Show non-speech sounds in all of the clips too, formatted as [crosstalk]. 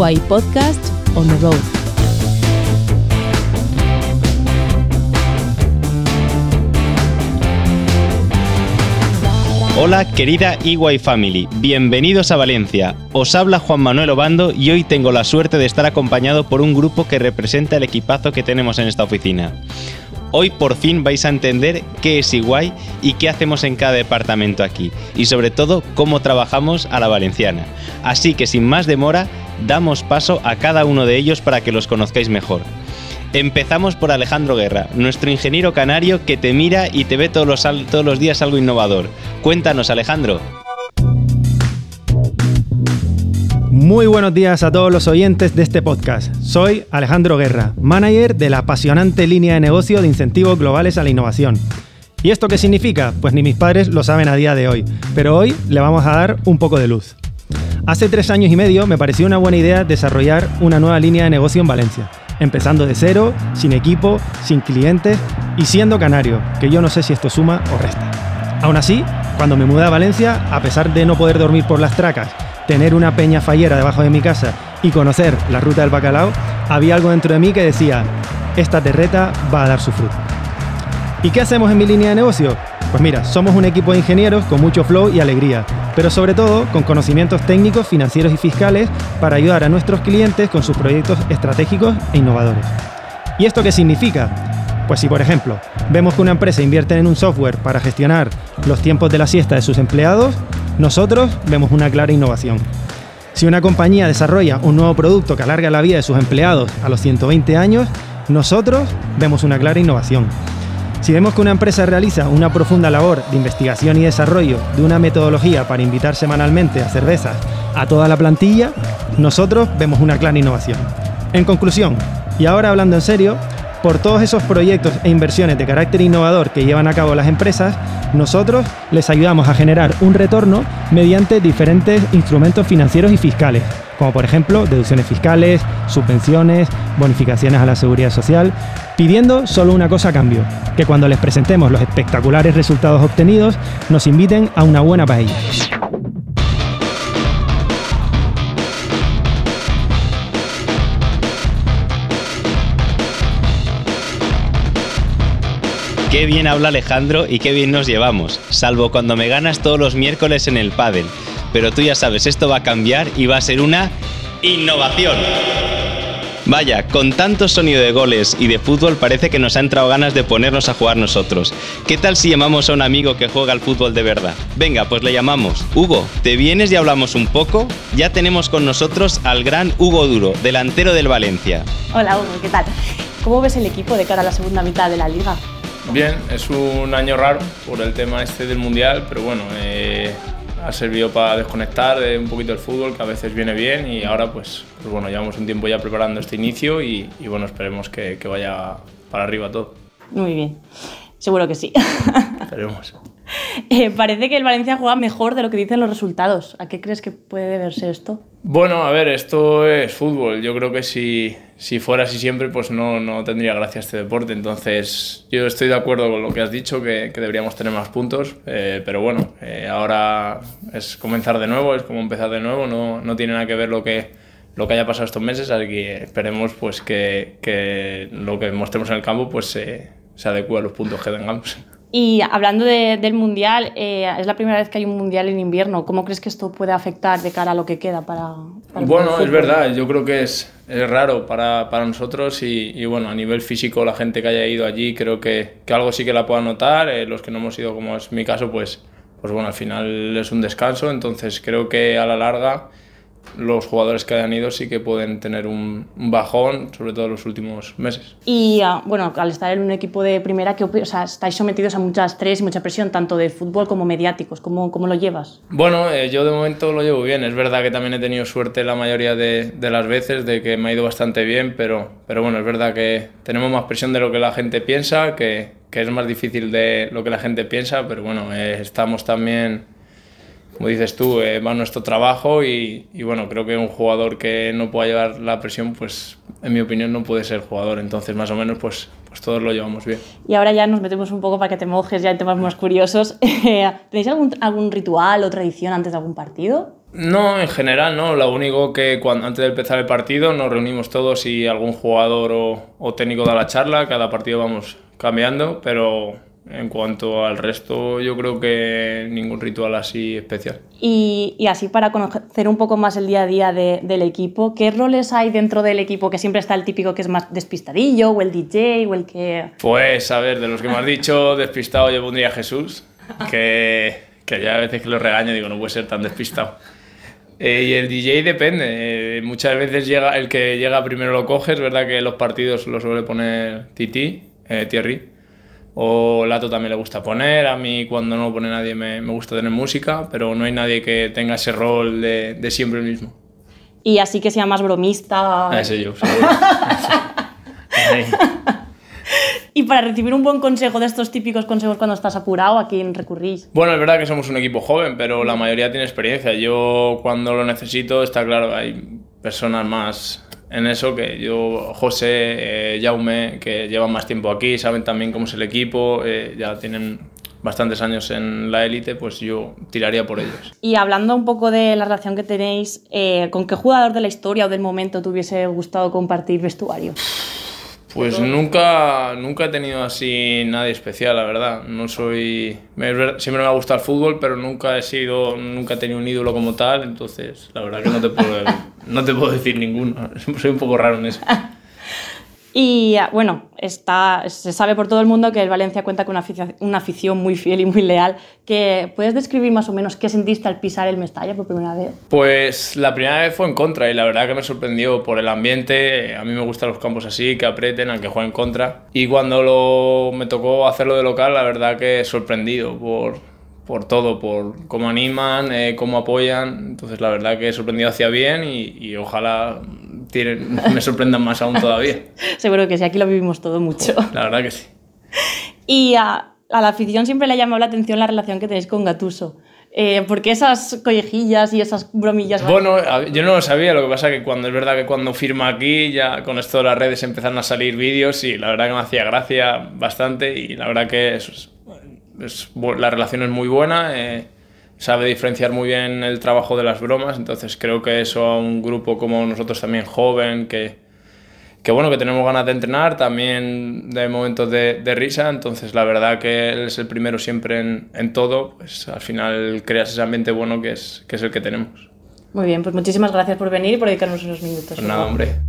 Podcast on the Road. Hola querida EY Family, bienvenidos a Valencia. Os habla Juan Manuel Obando y hoy tengo la suerte de estar acompañado por un grupo que representa el equipazo que tenemos en esta oficina. Hoy por fin vais a entender qué es EY y qué hacemos en cada departamento aquí, y sobre todo cómo trabajamos a la valenciana. Así que sin más demora, damos paso a cada uno de ellos para que los conozcáis mejor. Empezamos por Alejandro Guerra, nuestro ingeniero canario que te mira y te ve todos los, todos los días algo innovador. Cuéntanos, Alejandro. Muy buenos días a todos los oyentes de este podcast. Soy Alejandro Guerra, manager de la apasionante línea de negocio de incentivos globales a la innovación. ¿Y esto qué significa? Pues ni mis padres lo saben a día de hoy, pero hoy le vamos a dar un poco de luz. Hace tres años y medio me pareció una buena idea desarrollar una nueva línea de negocio en Valencia empezando de cero, sin equipo, sin clientes y siendo canario, que yo no sé si esto suma o resta. Aún así, cuando me mudé a Valencia, a pesar de no poder dormir por las tracas, tener una peña fallera debajo de mi casa y conocer la ruta del bacalao, había algo dentro de mí que decía, esta terreta va a dar su fruto. ¿Y qué hacemos en mi línea de negocio? Pues mira, somos un equipo de ingenieros con mucho flow y alegría, pero sobre todo con conocimientos técnicos, financieros y fiscales para ayudar a nuestros clientes con sus proyectos estratégicos e innovadores. ¿Y esto qué significa? Pues si por ejemplo vemos que una empresa invierte en un software para gestionar los tiempos de la siesta de sus empleados, nosotros vemos una clara innovación. Si una compañía desarrolla un nuevo producto que alarga la vida de sus empleados a los 120 años, nosotros vemos una clara innovación. Si vemos que una empresa realiza una profunda labor de investigación y desarrollo de una metodología para invitar semanalmente a cervezas a toda la plantilla, nosotros vemos una clara innovación. En conclusión, y ahora hablando en serio, por todos esos proyectos e inversiones de carácter innovador que llevan a cabo las empresas, nosotros les ayudamos a generar un retorno mediante diferentes instrumentos financieros y fiscales, como por ejemplo deducciones fiscales, subvenciones, bonificaciones a la seguridad social, pidiendo solo una cosa a cambio, que cuando les presentemos los espectaculares resultados obtenidos, nos inviten a una buena paella. Qué bien habla Alejandro y qué bien nos llevamos, salvo cuando me ganas todos los miércoles en el pádel. Pero tú ya sabes, esto va a cambiar y va a ser una innovación. Vaya, con tanto sonido de goles y de fútbol parece que nos ha entrado ganas de ponernos a jugar nosotros. ¿Qué tal si llamamos a un amigo que juega al fútbol de verdad? Venga, pues le llamamos. Hugo, ¿te vienes y hablamos un poco? Ya tenemos con nosotros al gran Hugo Duro, delantero del Valencia. Hola Hugo, ¿qué tal? ¿Cómo ves el equipo de cara a la segunda mitad de la liga? Bien, es un año raro por el tema este del Mundial, pero bueno, eh, ha servido para desconectar de un poquito el fútbol, que a veces viene bien, y ahora pues, pues bueno, llevamos un tiempo ya preparando este inicio y, y bueno, esperemos que, que, vaya para arriba todo. Muy bien, seguro que sí. Esperemos. [laughs] Eh, parece que el Valencia juega mejor de lo que dicen los resultados. ¿A qué crees que puede deberse esto? Bueno, a ver, esto es fútbol. Yo creo que si, si fuera así siempre, pues no, no tendría gracia este deporte. Entonces, yo estoy de acuerdo con lo que has dicho, que, que deberíamos tener más puntos. Eh, pero bueno, eh, ahora es comenzar de nuevo, es como empezar de nuevo. No, no tiene nada que ver lo que, lo que haya pasado estos meses, así que esperemos pues, que, que lo que mostremos en el campo pues, se, adecue a los puntos que tengamos. [laughs] Y hablando de, del Mundial, eh, es la primera vez que hay un Mundial en invierno. ¿Cómo crees que esto puede afectar de cara a lo que queda para, para Bueno, es verdad, yo creo que es, es raro para, para nosotros y, y, bueno, a nivel físico la gente que haya ido allí creo que, que algo sí que la pueda notar. Eh, los que no hemos ido, como es mi caso, pues, pues bueno, al final es un descanso, entonces creo que a la larga los jugadores que hayan ido sí que pueden tener un, bajón, sobre todo en los últimos meses. Y uh, bueno, al estar en un equipo de primera, que, o sea, estáis sometidos a mucha estrés y mucha presión, tanto de fútbol como mediáticos. ¿Cómo, cómo lo llevas? Bueno, eh, yo de momento lo llevo bien. Es verdad que también he tenido suerte la mayoría de, de, las veces, de que me ha ido bastante bien, pero, pero bueno, es verdad que tenemos más presión de lo que la gente piensa, que, que es más difícil de lo que la gente piensa, pero bueno, eh, estamos también como dices tú, eh, va nuestro trabajo y, y, bueno, creo que un jugador que no pueda llevar la presión, pues en mi opinión no puede ser jugador. Entonces, más o menos, pues, pues todos lo llevamos bien. Y ahora ya nos metemos un poco para que te mojes ya en temas más curiosos. [laughs] ¿Tenéis algún, algún ritual o tradición antes de algún partido? No, en general no. Lo único que cuando, antes de empezar el partido nos reunimos todos y algún jugador o, o técnico da la charla. Cada partido vamos cambiando, pero en cuanto al resto, yo creo que ningún ritual así especial. Y, y así para conocer un poco más el día a día de, del equipo, ¿qué roles hay dentro del equipo? Que siempre está el típico que es más despistadillo, o el DJ, o el que... Pues a ver, de los que me has dicho, [laughs] despistado yo pondría a Jesús, que, que ya a veces que lo regaño digo, no puede ser tan despistado. Eh, y el DJ depende. Eh, muchas veces llega el que llega primero lo coge. Es verdad que los partidos lo suele poner Titi, eh, Thierry. O Lato también le gusta poner. A mí cuando no pone nadie me, me gusta tener música, pero no hay nadie que tenga ese rol de, de siempre el mismo. Y así que sea más bromista. Ah, ese yo, seguro. [laughs] Y para recibir un buen consejo de estos típicos consejos cuando estás apurado, ¿a quién recurrís? Bueno, es verdad que somos un equipo joven, pero la mayoría tiene experiencia. Yo cuando lo necesito, está claro, hay personas más en eso que yo, José, eh, Jaume, que llevan más tiempo aquí, saben también cómo es el equipo, eh, ya tienen bastantes años en la élite, pues yo tiraría por ellos. Y hablando un poco de la relación que tenéis, eh, ¿con qué jugador de la historia o del momento te hubiese gustado compartir vestuario? [laughs] Pues nunca, nunca he tenido así nadie especial, la verdad. No soy. Siempre me ha gustado el fútbol, pero nunca he sido. Nunca he tenido un ídolo como tal, entonces la verdad que no te puedo, [laughs] no te puedo decir ninguno. [laughs] Soy un poco raro en eso. [laughs] Y ah, bueno, está, se sabe por todo el mundo que el Valencia cuenta con una afición, una afición muy fiel y muy leal. Que, ¿Puedes describir más o menos qué sentiste al pisar el Mestalla por primera vez? Pues la primera vez fue en contra y la verdad que me sorprendió por el ambiente. A mí me gustan los campos así, que aprieten, aunque jueguen contra. Y cuando lo, me tocó hacerlo de local, la verdad que sorprendido por, por todo, por cómo animan, eh, cómo apoyan. Entonces la verdad que sorprendido hacia bien y, y ojalá [laughs] me sorprendan más aún todavía. [laughs] Seguro que sí, aquí lo vivimos todo mucho. La verdad que sí. [laughs] Y a, a la afición siempre le ha llamado la atención la relación que tenéis con Gatuso. Eh, ¿Por qué esas collejillas y esas bromillas? Bueno, yo no lo sabía, lo que pasa que cuando es verdad que cuando firma aquí, ya con esto de las redes empezaron a salir vídeos y la verdad que me hacía gracia bastante y la verdad que es, es la relación es muy buena, eh, sabe diferenciar muy bien el trabajo de las bromas, entonces creo que eso a un grupo como nosotros también joven, que, que bueno, que tenemos ganas de entrenar, también de momentos de, de risa, entonces la verdad que él es el primero siempre en, en todo, pues al final creas ese ambiente bueno que es, que es el que tenemos. Muy bien, pues muchísimas gracias por venir y por dedicarnos unos minutos. Pues nada, hombre.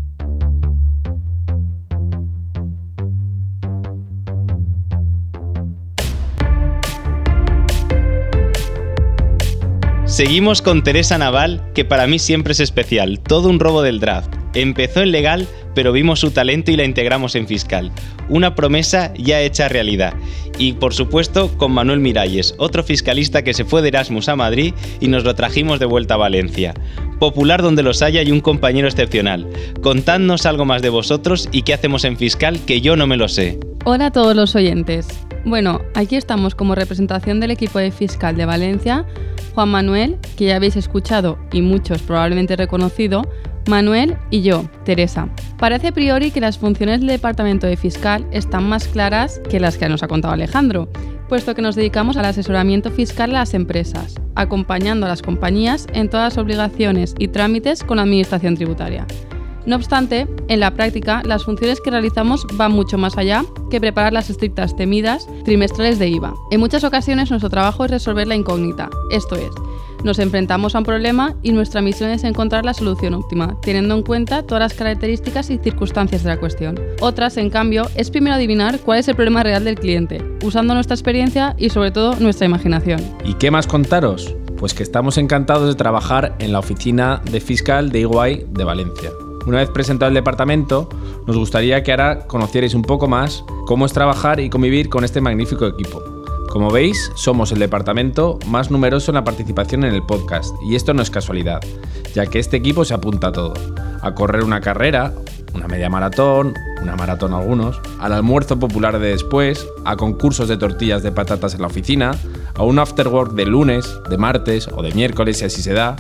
Seguimos con Teresa Naval, que para mí siempre es especial, todo un robo del draft. Empezó en legal, pero vimos su talento y la integramos en fiscal. Una promesa ya hecha realidad. Y por supuesto con Manuel Miralles, otro fiscalista que se fue de Erasmus a Madrid y nos lo trajimos de vuelta a Valencia. Popular donde los haya y un compañero excepcional. Contadnos algo más de vosotros y qué hacemos en fiscal que yo no me lo sé. Hola a todos los oyentes. Bueno, aquí estamos como representación del equipo de fiscal de Valencia, Juan Manuel, que ya habéis escuchado y muchos probablemente reconocido, Manuel y yo, Teresa. Parece a priori que las funciones del departamento de fiscal están más claras que las que nos ha contado Alejandro, puesto que nos dedicamos al asesoramiento fiscal a las empresas, acompañando a las compañías en todas las obligaciones y trámites con la administración tributaria. No obstante, en la práctica, las funciones que realizamos van mucho más allá que preparar las estrictas temidas trimestrales de IVA. En muchas ocasiones nuestro trabajo es resolver la incógnita, esto es, nos enfrentamos a un problema y nuestra misión es encontrar la solución óptima, teniendo en cuenta todas las características y circunstancias de la cuestión. Otras, en cambio, es primero adivinar cuál es el problema real del cliente, usando nuestra experiencia y sobre todo nuestra imaginación. ¿Y qué más contaros? Pues que estamos encantados de trabajar en la oficina de fiscal de Iguay de Valencia. Una vez presentado el departamento, nos gustaría que ahora conocierais un poco más cómo es trabajar y convivir con este magnífico equipo. Como veis, somos el departamento más numeroso en la participación en el podcast, y esto no es casualidad, ya que este equipo se apunta a todo. A correr una carrera, una media maratón, una maratón algunos, al almuerzo popular de después, a concursos de tortillas de patatas en la oficina, a un afterwork de lunes, de martes o de miércoles si así se da,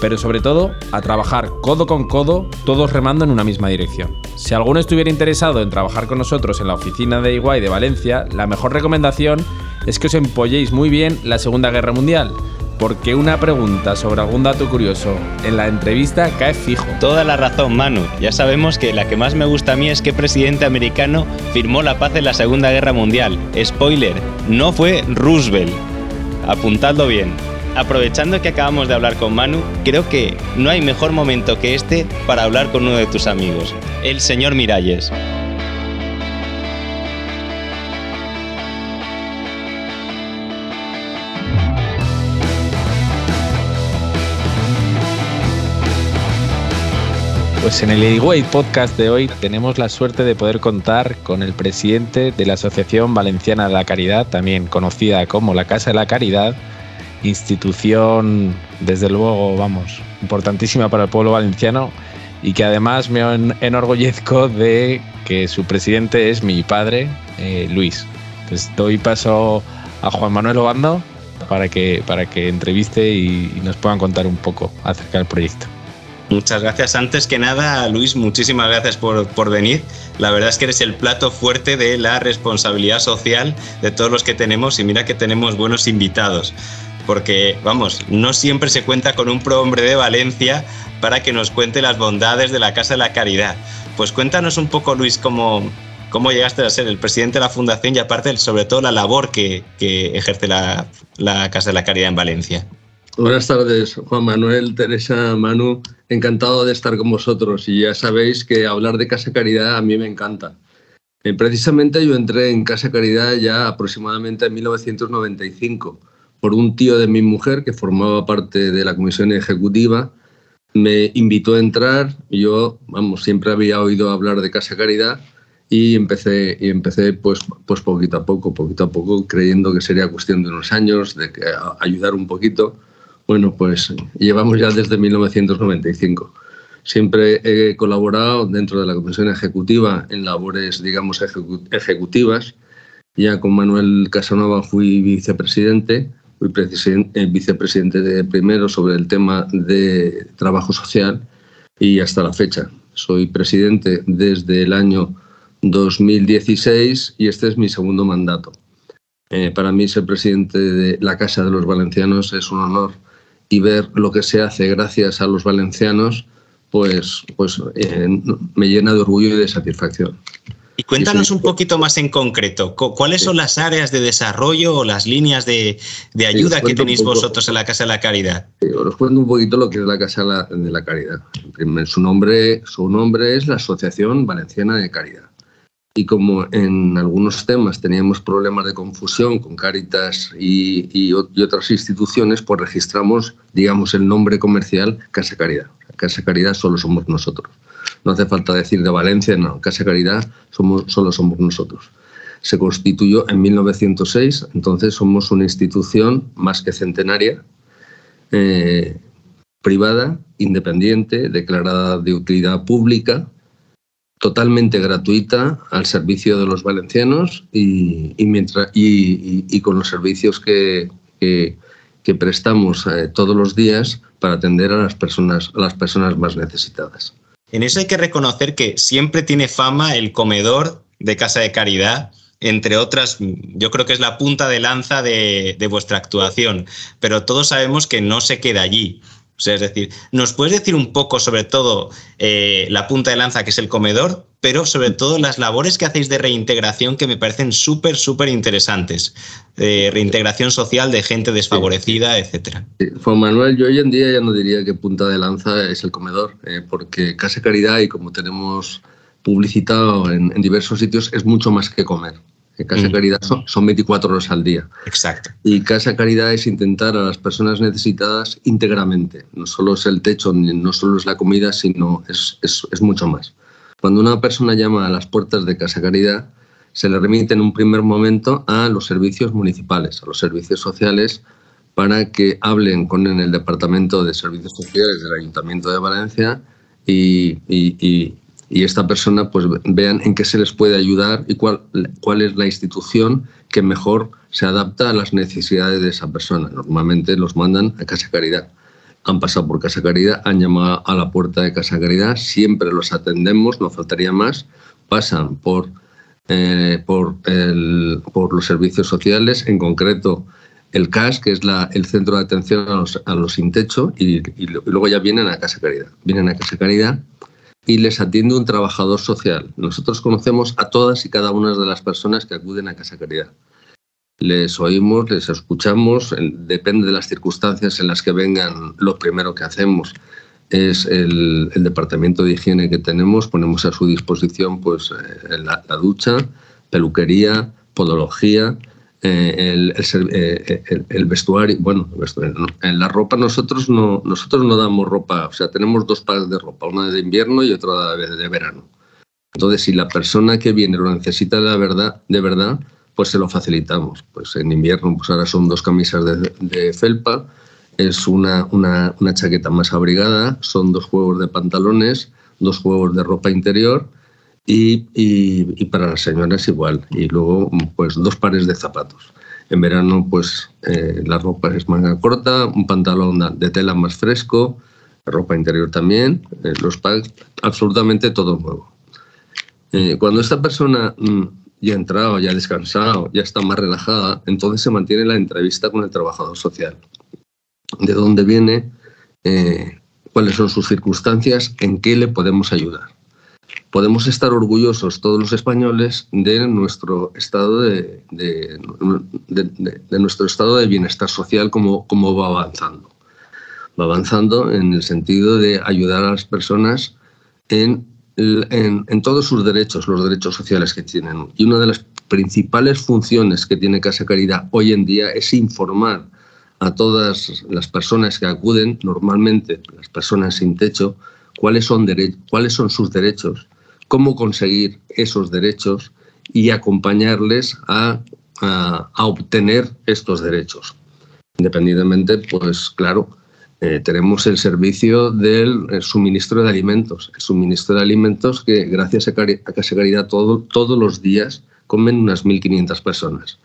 pero sobre todo a trabajar codo con codo, todos remando en una misma dirección. Si alguno estuviera interesado en trabajar con nosotros en la oficina de Iguay de Valencia, la mejor recomendación es que os empolléis muy bien la Segunda Guerra Mundial, porque una pregunta sobre algún dato curioso en la entrevista cae fijo. Toda la razón, Manu. Ya sabemos que la que más me gusta a mí es que presidente americano firmó la paz en la Segunda Guerra Mundial. Spoiler, no fue Roosevelt. Apuntadlo bien. Aprovechando que acabamos de hablar con Manu, creo que no hay mejor momento que este para hablar con uno de tus amigos, el señor Miralles. Pues en el Edigüey Podcast de hoy tenemos la suerte de poder contar con el presidente de la Asociación Valenciana de la Caridad, también conocida como la Casa de la Caridad, institución, desde luego, vamos, importantísima para el pueblo valenciano y que además me enorgullezco de que su presidente es mi padre, eh, Luis. Entonces doy paso a Juan Manuel Obando para que, para que entreviste y nos puedan contar un poco acerca del proyecto. Muchas gracias. Antes que nada, Luis, muchísimas gracias por, por, venir. La verdad es que eres el plato fuerte de la responsabilidad social de todos los que tenemos y mira que tenemos buenos invitados. Porque, vamos, no siempre se cuenta con un prohombre de Valencia para que nos cuente las bondades de la Casa de la Caridad. Pues cuéntanos un poco, Luis, cómo, cómo llegaste a ser el presidente de la Fundación y aparte, sobre todo, la labor que, que ejerce la, la Casa de la Caridad en Valencia. Buenas tardes, Juan Manuel, Teresa, Manu. Encantado de estar con vosotros y ya sabéis que hablar de Casa Caridad a mí me encanta. Eh, precisamente yo entré en Casa Caridad ya aproximadamente en 1995 por un tío de mi mujer que formaba parte de la comisión ejecutiva. Me invitó a entrar, yo, vamos, siempre había oído hablar de Casa Caridad y empecé, y empecé pues, pues poquito a poco, poquito a poco, creyendo que sería cuestión de unos años, de que, ayudar un poquito bueno, pues llevamos ya desde 1995. Siempre he colaborado dentro de la Comisión Ejecutiva en labores, digamos, ejecutivas. Ya con Manuel Casanova fui vicepresidente, fui vicepresidente de primero sobre el tema de trabajo social y hasta la fecha. Soy presidente desde el año 2016 y este es mi segundo mandato. Eh, para mí ser presidente de la Casa de los Valencianos es un honor y ver lo que se hace gracias a los valencianos, pues, pues eh, me llena de orgullo y de satisfacción. Y cuéntanos un poquito más en concreto, ¿cuáles son las áreas de desarrollo o las líneas de, de ayuda que tenéis vosotros en la Casa de la Caridad? os cuento un poquito lo que es la Casa de la Caridad. Su nombre, su nombre es la Asociación Valenciana de Caridad y como en algunos temas teníamos problemas de confusión con Cáritas y, otras instituciones, pues registramos, digamos, el nombre comercial Casa Caridad. Casa Caridad solo somos nosotros. No hace falta decir de Valencia, no. Casa Caridad solo somos nosotros. Se constituyó en 1906, entonces somos una institución más que centenaria, eh, privada, independiente, declarada de utilidad pública, totalmente gratuita al servicio de los valencianos y, mientras, y, con los servicios que, que, prestamos eh, todos los días para atender a las, personas, a las personas más necesitadas. En eso hay que reconocer que siempre tiene fama el comedor de Casa de Caridad, entre otras, yo creo que es la punta de lanza de, de vuestra actuación, pero todos sabemos que no se queda allí es decir, ¿nos puedes decir un poco sobre todo eh, la punta de lanza que es el comedor, pero sobre todo las labores que hacéis de reintegración que me parecen súper, súper interesantes? reintegración social de gente desfavorecida, etcétera. Juan Manuel, yo hoy en día ya no diría que punta de lanza es el comedor, eh, porque Casa Caridad y como tenemos publicitado en diversos sitios, es mucho más que comer. Casa mm. Caridad son, 24 horas al día. Exacto. Y Casa Caridad es intentar a las personas necesitadas íntegramente. No solo es el techo, no solo es la comida, sino es, es, mucho más. Cuando una persona llama a las puertas de Casa Caridad, se le remite en un primer momento a los servicios municipales, a los servicios sociales, para que hablen con el Departamento de Servicios Sociales del Ayuntamiento de Valencia y, y y esta persona pues vean en qué se les puede ayudar y cuál, cuál es la institución que mejor se adapta a las necesidades de esa persona. Normalmente los mandan a Casa Caridad. Han pasado por Casa Caridad, han llamado a la puerta de Casa Caridad, siempre los atendemos, no faltaría más. Pasan por, eh, por, el, por los servicios sociales, en concreto el CAS, que es la, el centro de atención a los, a los sin techo, y, y, luego ya vienen a Casa Caridad. Vienen a Casa Caridad y les atiende un trabajador social. Nosotros conocemos a todas y cada una de las personas que acuden a Casa Caridad. Les oímos, les escuchamos, depende de las circunstancias en las que vengan, lo primero que hacemos es el, departamento de higiene que tenemos, ponemos a su disposición pues, eh, la, ducha, peluquería, podología, eh, eh, el, vestuario, bueno, en la ropa nosotros no, nosotros no damos ropa, o sea, tenemos dos pares de ropa, una de invierno y otra de, verano. Entonces, si la persona que viene lo necesita de verdad, de verdad, pues se lo facilitamos. Pues en invierno, pues ahora son dos camisas de, felpa, es una, una, una, chaqueta más abrigada, son dos juegos de pantalones, dos juegos de ropa interior y, para las señoras igual. Y luego, pues dos pares de zapatos. En verano, pues eh, la ropa es manga corta, un pantalón de tela más fresco, ropa interior también, eh, los packs, absolutamente todo nuevo. Eh, cuando esta persona mm, ya ha entrado, ya ha descansado, ya está más relajada, entonces se mantiene la entrevista con el trabajador social. De dónde viene, cuáles son sus circunstancias, en qué le podemos ayudar podemos estar orgullosos todos los españoles de nuestro estado de, nuestro estado de bienestar social como, como va avanzando. Va avanzando en el sentido de ayudar a las personas en, en, todos sus derechos, los derechos sociales que tienen. Y una de las principales funciones que tiene Casa Caridad hoy en día es informar a todas las personas que acuden, normalmente las personas sin techo, cuáles son, cuáles son sus derechos cómo conseguir esos derechos y acompañarles a, obtener estos derechos. Independientemente, pues claro, eh, tenemos el servicio del suministro de alimentos. El suministro de alimentos que gracias a, Casa Caridad todos los días comen unas 1.500 personas.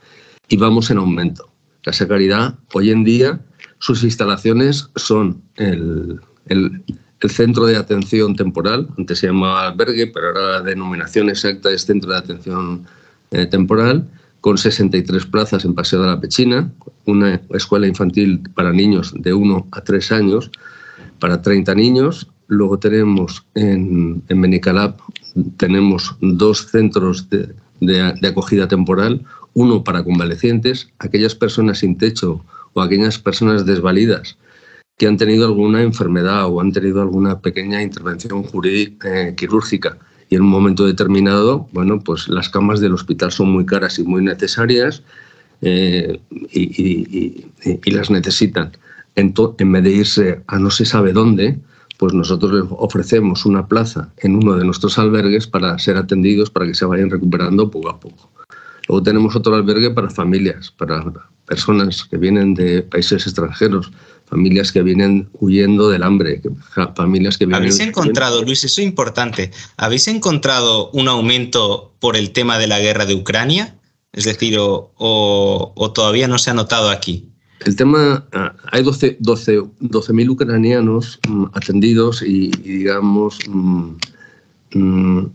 Y vamos en aumento. Casa Caridad, hoy en día, sus instalaciones son el, el centro de atención temporal, antes se llamaba albergue, pero ahora la denominación exacta es centro de atención eh, temporal, con 63 plazas en Paseo de la Pechina, una escuela infantil para niños de 1 a 3 años, para 30 niños. Luego tenemos en, en Benicalap, tenemos dos centros de acogida temporal, uno para convalecientes, aquellas personas sin techo o aquellas personas desvalidas que han tenido alguna enfermedad o han tenido alguna pequeña intervención eh, quirúrgica. Y en un momento determinado, bueno, pues las camas del hospital son muy caras y muy necesarias eh, y, las necesitan. En vez de irse a no se sabe dónde, pues nosotros les ofrecemos una plaza en uno de nuestros albergues para ser atendidos, para que se vayan recuperando poco a poco. Luego tenemos otro albergue para familias, para personas que vienen de países extranjeros, familias que vienen huyendo del hambre, familias que vienen... ¿Habéis encontrado, Luis, eso es importante, ¿habéis encontrado un aumento por el tema de la guerra de Ucrania? Es decir, o, todavía no se ha notado aquí. El tema, ah, hay 12.000 12, ucranianos mm, atendidos y, digamos, mm, mm,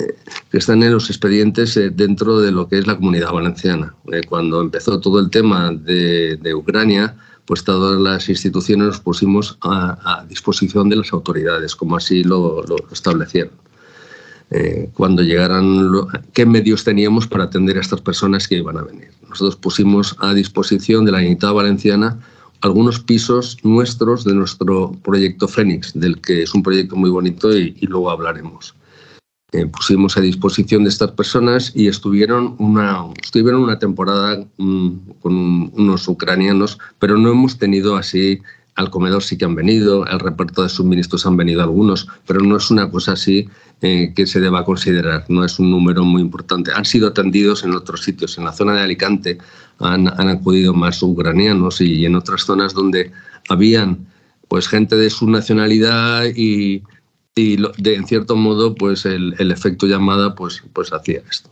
eh, que están en los expedientes eh, dentro de lo que es la comunidad valenciana. Eh, cuando empezó todo el tema de, de Ucrania, pues todas las instituciones nos pusimos a, disposición de las autoridades, como así lo, establecieron. Eh, cuando llegaran, qué medios teníamos para atender a estas personas que iban a venir. Nosotros pusimos a disposición de la Unidad Valenciana algunos pisos nuestros de nuestro proyecto Fénix, del que es un proyecto muy bonito y luego hablaremos. Eh, pusimos a disposición de estas personas y estuvieron una, estuvieron una temporada mm, con unos ucranianos, pero no hemos tenido así, al comedor sí que han venido, al reparto de suministros han venido algunos, pero no es una cosa así eh, que se deba considerar, no es un número muy importante. Han sido atendidos en otros sitios, en la zona de Alicante han, han acudido más ucranianos y en otras zonas donde habían pues gente de su nacionalidad y y de, en cierto modo pues el, efecto llamada pues, pues hacía esto.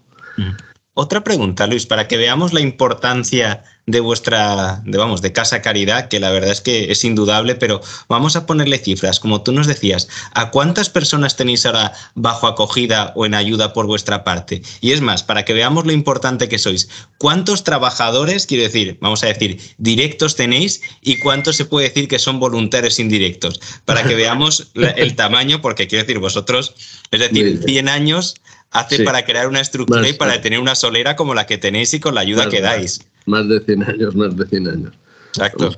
Otra pregunta, Luis, para que veamos la importancia de vuestra, de, vamos, de Casa Caridad, que la verdad es que es indudable, pero vamos a ponerle cifras, como tú nos decías, ¿a cuántas personas tenéis ahora bajo acogida o en ayuda por vuestra parte? Y es más, para que veamos lo importante que sois, ¿cuántos trabajadores, quiero decir, vamos a decir, directos tenéis y cuántos se puede decir que son voluntarios indirectos? Para que veamos el tamaño, porque quiero decir, vosotros, es decir, 100 años hace para crear una estructura y para tener una solera como la que tenéis y con la ayuda que dais. Más de 100 años, más de 100 años. Exacto.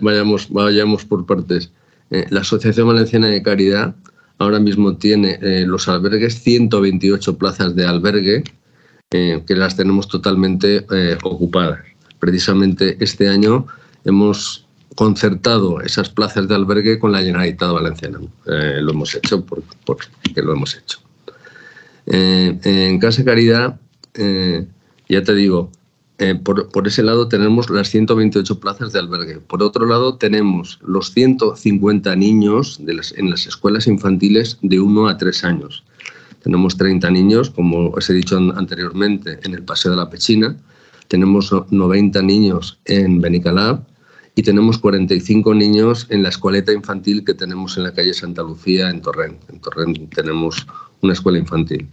Vayamos, vayamos por partes. Eh, la Asociación Valenciana de Caridad ahora mismo tiene eh, los albergues, 128 plazas de albergue, eh, que las tenemos totalmente ocupadas. Precisamente este año hemos concertado esas plazas de albergue con la Generalitat Valenciana. lo hemos hecho porque lo hemos hecho. Eh, en Casa Caridad, eh, ya te digo, eh, por, ese lado tenemos las 128 plazas de albergue. Por otro lado, tenemos los 150 niños en las escuelas infantiles de 1 a 3 años. Tenemos 30 niños, como os he dicho anteriormente, en el Paseo de la Pechina. Tenemos 90 niños en Benicalab y tenemos 45 niños en la escueleta infantil que tenemos en la calle Santa Lucía, en Torrent. En Torrent tenemos una escuela infantil.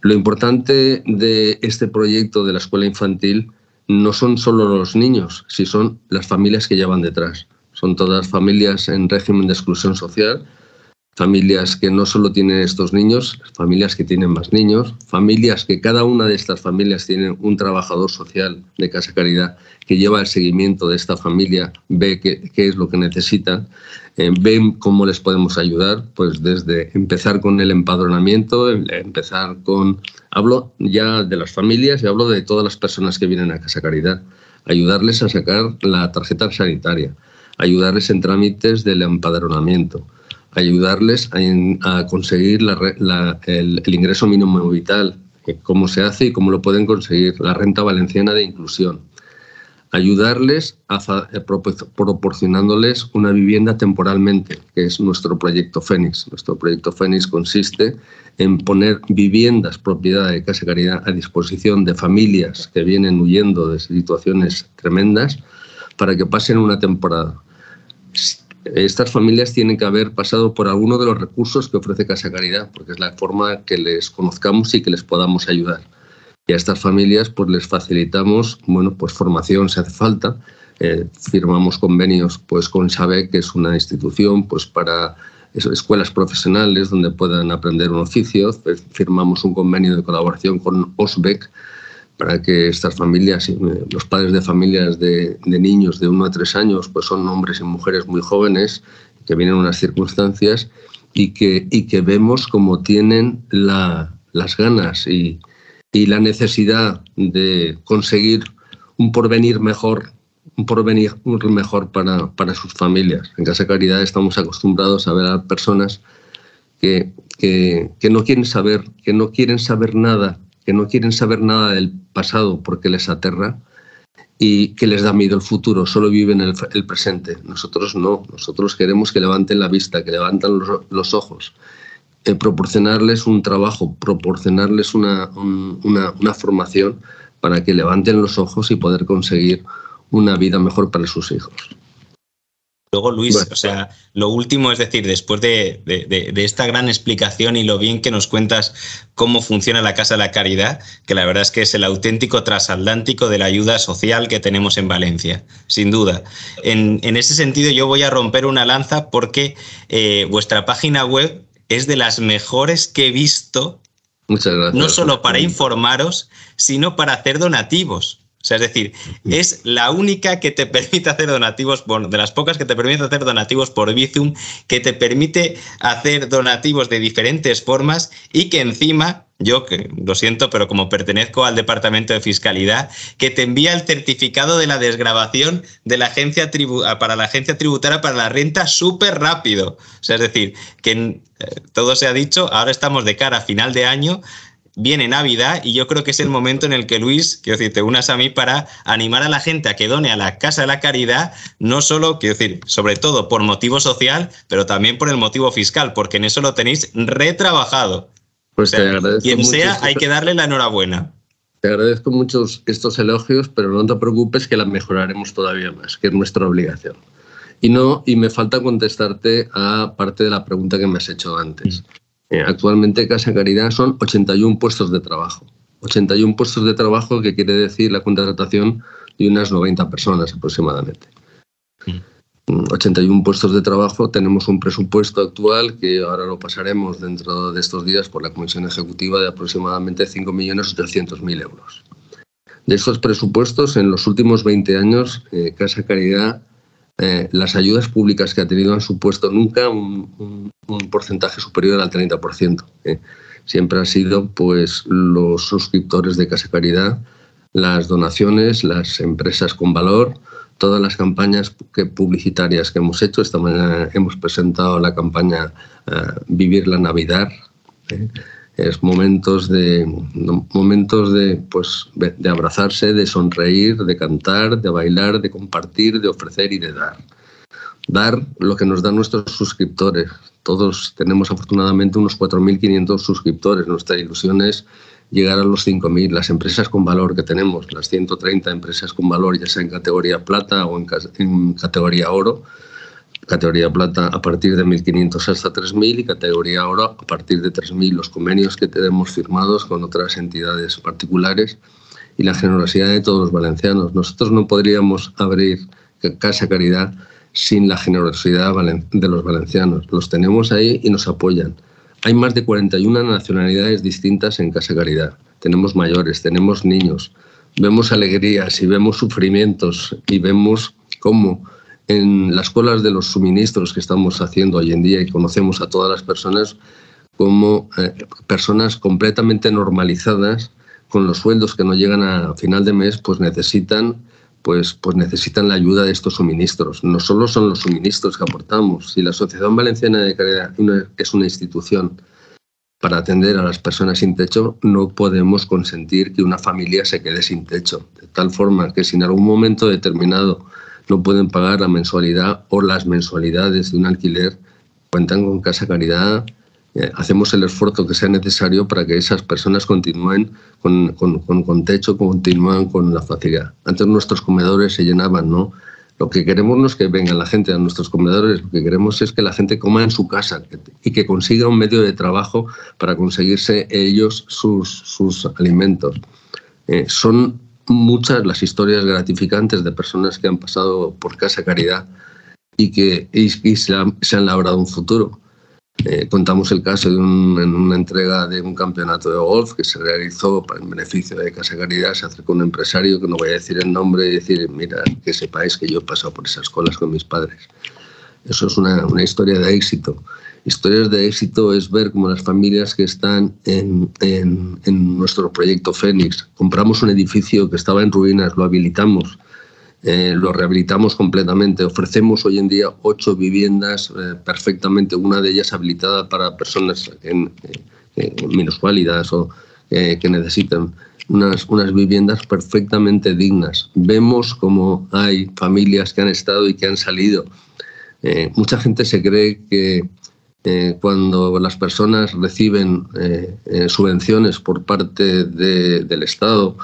Lo importante de este proyecto de la escuela infantil no son solo los niños, sino son las familias que llevan detrás. Son todas familias en régimen de exclusión social, familias que no solo tienen estos niños, familias que tienen más niños, familias que cada una de estas familias tiene un trabajador social de Casa Caridad que lleva el seguimiento de esta familia, ve qué, es lo que necesitan eh, ven cómo les podemos ayudar, pues desde empezar con el empadronamiento, em, empezar con... Hablo ya de las familias y hablo de todas las personas que vienen a Casa Caridad. Ayudarles a sacar la tarjeta sanitaria, ayudarles en trámites del empadronamiento, ayudarles a, conseguir el, ingreso mínimo vital, cómo se hace y cómo lo pueden conseguir, la renta valenciana de inclusión ayudarles eh, proporcionándoles una vivienda temporalmente, que es nuestro proyecto Fénix. Nuestro proyecto Fénix consiste en poner viviendas propiedad de Casa Caridad a disposición de familias que vienen huyendo de situaciones tremendas para que pasen una temporada. Estas familias tienen que haber pasado por alguno de los recursos que ofrece Casa Caridad, porque es la forma que les conozcamos y que les podamos ayudar. Y a estas familias pues les facilitamos, bueno, pues formación si hace falta. Eh, firmamos convenios pues con SABEC, que es una institución pues para escuelas profesionales donde puedan aprender un oficio. Firmamos un convenio de colaboración con OSBEC para que estas familias, eh, los padres de familias de, niños de 1 a 3 años, pues son hombres y mujeres muy jóvenes que vienen en unas circunstancias y que, y que vemos como tienen la, las ganas y, y la necesidad de conseguir un porvenir mejor, un porvenir mejor para, para sus familias. En Casa Caridad estamos acostumbrados a ver a personas que, que, que, no quieren saber, que no quieren saber nada, que no quieren saber nada del pasado porque les aterra y que les da miedo el futuro, solo viven el, el presente. Nosotros no, nosotros queremos que levanten la vista, que levanten los, los ojos, eh, proporcionarles un trabajo, proporcionarles una, una, formación para que levanten los ojos y poder conseguir una vida mejor para sus hijos. Luego, Luis, o sea, lo último es decir, después de, de, esta gran explicación y lo bien que nos cuentas cómo funciona la Casa de la Caridad, que la verdad es que es el auténtico transatlántico de la ayuda social que tenemos en Valencia, sin duda. En, en ese sentido, yo voy a romper una lanza porque eh, vuestra página web es de las mejores que he visto. Muchas gracias. No solo para informaros, sino para hacer donativos. Sea, es decir, es la única que te [laughs] permite hacer donativos, bueno, de las pocas que te permite hacer donativos por Bizum, que te permite hacer donativos de diferentes formas y que encima yo que lo siento, pero como pertenezco al Departamento de Fiscalidad, que te envía el certificado de la desgrabación de la agencia para la agencia tributaria para la renta súper rápido. O sea, es decir, que eh, todo se ha dicho, ahora estamos de cara a final de año, viene Navidad y yo creo que es el momento en el que Luis, quiero decir, te unas a mí para animar a la gente a que done a la Casa de la Caridad, no solo, quiero decir, sobre todo por motivo social, pero también por el motivo fiscal, porque en eso lo tenéis retrabajado. Pues te agradezco Quien sea, hay que darle la enhorabuena. te agradezco mucho estos elogios, pero no te preocupes que la mejoraremos todavía más, que es nuestra obligación. Y no, y me falta contestarte a parte de la pregunta que me has hecho antes. Eh, actualmente Casa Caridad son 81 puestos de trabajo. 81 puestos de trabajo que quiere decir la contratación de unas 90 personas aproximadamente. 81 mm, puestos de trabajo, tenemos un presupuesto actual que ahora lo pasaremos dentro de estos días por la Comisión Ejecutiva de aproximadamente 5.800.000 euros. De estos presupuestos, en los últimos 20 años, eh, Casa Caridad, eh, las ayudas públicas que ha tenido han supuesto nunca un, porcentaje superior al 30%. Eh. Siempre han sido pues, los suscriptores de Casa Caridad, las donaciones, las empresas con valor, todas las campañas publicitarias que hemos hecho. Esta mañana hemos presentado la campaña eh, Vivir la Navidad. Es momentos de momentos de pues de abrazarse, de sonreír, de cantar, de bailar, de compartir, de ofrecer y de dar. Dar lo que nos dan nuestros suscriptores. Todos tenemos afortunadamente unos 4.500 suscriptores. Nuestra ilusión es llegar a los 5.000. Las empresas con valor que tenemos, las 130 empresas con valor, ya sea en categoría plata o en, categoría oro, categoría plata a partir de 1.500 hasta 3.000 y categoría oro a partir de 3.000. Los convenios que tenemos firmados con otras entidades particulares y la generosidad de todos los valencianos. Nosotros no podríamos abrir Casa Caridad sin la generosidad de los valencianos. Los tenemos ahí y nos apoyan. Hay más de 41 nacionalidades distintas en Casa Caridad. Tenemos mayores, tenemos niños. Vemos alegrías y vemos sufrimientos y vemos cómo en las colas de los suministros que estamos haciendo hoy en día y conocemos a todas las personas como eh, personas completamente normalizadas con los sueldos que no llegan a final de mes, pues necesitan pues, pues necesitan la ayuda de estos suministros. No solo son los suministros que aportamos. Si la Asociación Valenciana de Caridad es una institución para atender a las personas sin techo, no podemos consentir que una familia se quede sin techo. De tal forma que si en algún momento determinado no pueden pagar la mensualidad o las mensualidades de un alquiler, cuentan con Casa Caridad eh, hacemos el esfuerzo que sea necesario para que esas personas continúen con, con, con, techo, continúen con la facilidad. Antes nuestros comedores se llenaban, ¿no? Lo que queremos no es que venga la gente a nuestros comedores, lo que queremos es que la gente coma en su casa y que consiga un medio de trabajo para conseguirse ellos sus, sus alimentos. Eh, son muchas las historias gratificantes de personas que han pasado por Casa Caridad y que y, se, han, se han labrado un futuro. Eh, contamos el caso de en una entrega de un campeonato de golf que se realizó para el beneficio de Casa Caridad. Se acercó un empresario que no voy a decir el nombre y decir, mira, que sepáis que yo he pasado por esas colas con mis padres. Eso es una, una historia de éxito. Historias de éxito es ver cómo las familias que están en, en, en nuestro proyecto Fénix, compramos un edificio que estaba en ruinas, lo habilitamos, eh, lo rehabilitamos completamente. Ofrecemos hoy en día ocho viviendas eh, perfectamente, una de ellas habilitada para personas en, eh, minusválidas o que necesitan unas, unas viviendas perfectamente dignas. Vemos como hay familias que han estado y que han salido. mucha gente se cree que cuando las personas reciben subvenciones por parte del Estado,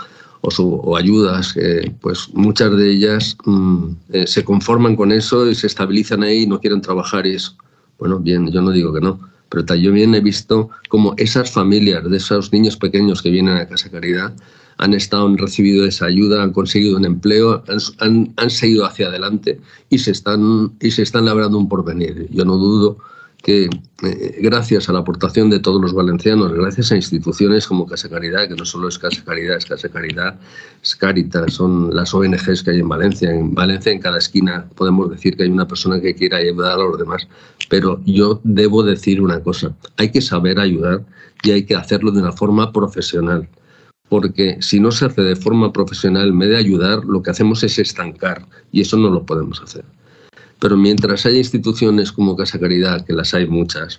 o, ayudas, pues muchas de ellas mm, eh, se conforman con eso y se estabilizan ahí y no quieren trabajar y eso. Bueno, bien, yo no digo que no, pero yo bien he visto como esas familias de esos niños pequeños que vienen a Casa Caridad han estado, han recibido esa ayuda, han conseguido un empleo, han, han, seguido hacia adelante y se están, y se están labrando un porvenir. Yo no dudo que eh, gracias a la aportación de todos los valencianos, gracias a instituciones como Casa Caridad, que no solo es Casa Caridad, es Casa Caridad, es Caritas, son las ONGs que hay en Valencia. En Valencia, en cada esquina, podemos decir que hay una persona que quiera ayudar a los demás. Pero yo debo decir una cosa, hay que saber ayudar y hay que hacerlo de una forma profesional. Porque si no se hace de forma profesional, en vez de ayudar, lo que hacemos es estancar y eso no lo podemos hacer. Pero mientras haya instituciones como Casa Caridad, que las hay muchas,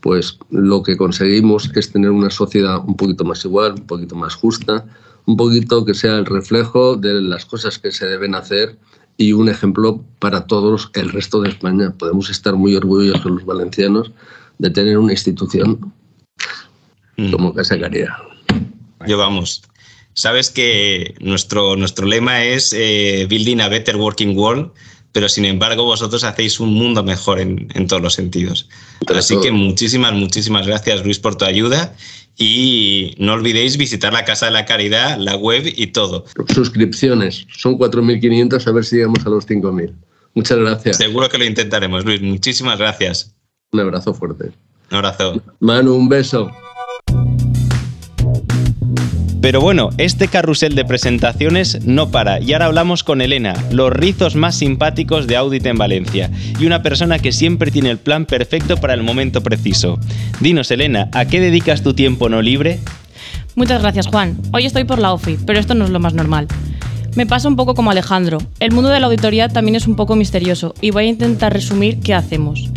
pues lo que conseguimos es tener una sociedad un poquito más igual, un poquito más justa, un poquito que sea el reflejo de las cosas que se deben hacer y un ejemplo para todos el resto de España. Podemos estar muy orgullosos los valencianos de tener una institución mm. como Casa Caridad. Yo vamos, Sabes que nuestro, nuestro lema es eh, Building a Better Working World, pero sin embargo vosotros hacéis un mundo mejor en, en todos los sentidos. Así que muchísimas, muchísimas gracias Luis por tu ayuda y no olvidéis visitar la Casa de la Caridad, la web y todo. Suscripciones, son 4.500, a ver si llegamos a los 5.000. Muchas gracias. Seguro que lo intentaremos, Luis. Muchísimas gracias. Un abrazo fuerte. Un abrazo. Manu, un beso. Pero bueno, este carrusel de presentaciones no para y ahora hablamos con Elena, los rizos más simpáticos de Audit en Valencia y una persona que siempre tiene el plan perfecto para el momento preciso. Dinos Elena, ¿a qué dedicas tu tiempo no libre? Muchas gracias Juan. Hoy estoy por la OFI, pero esto no es lo más normal. Me pasa un poco como Alejandro. El mundo de la auditoría también es un poco misterioso y voy a intentar resumir qué hacemos.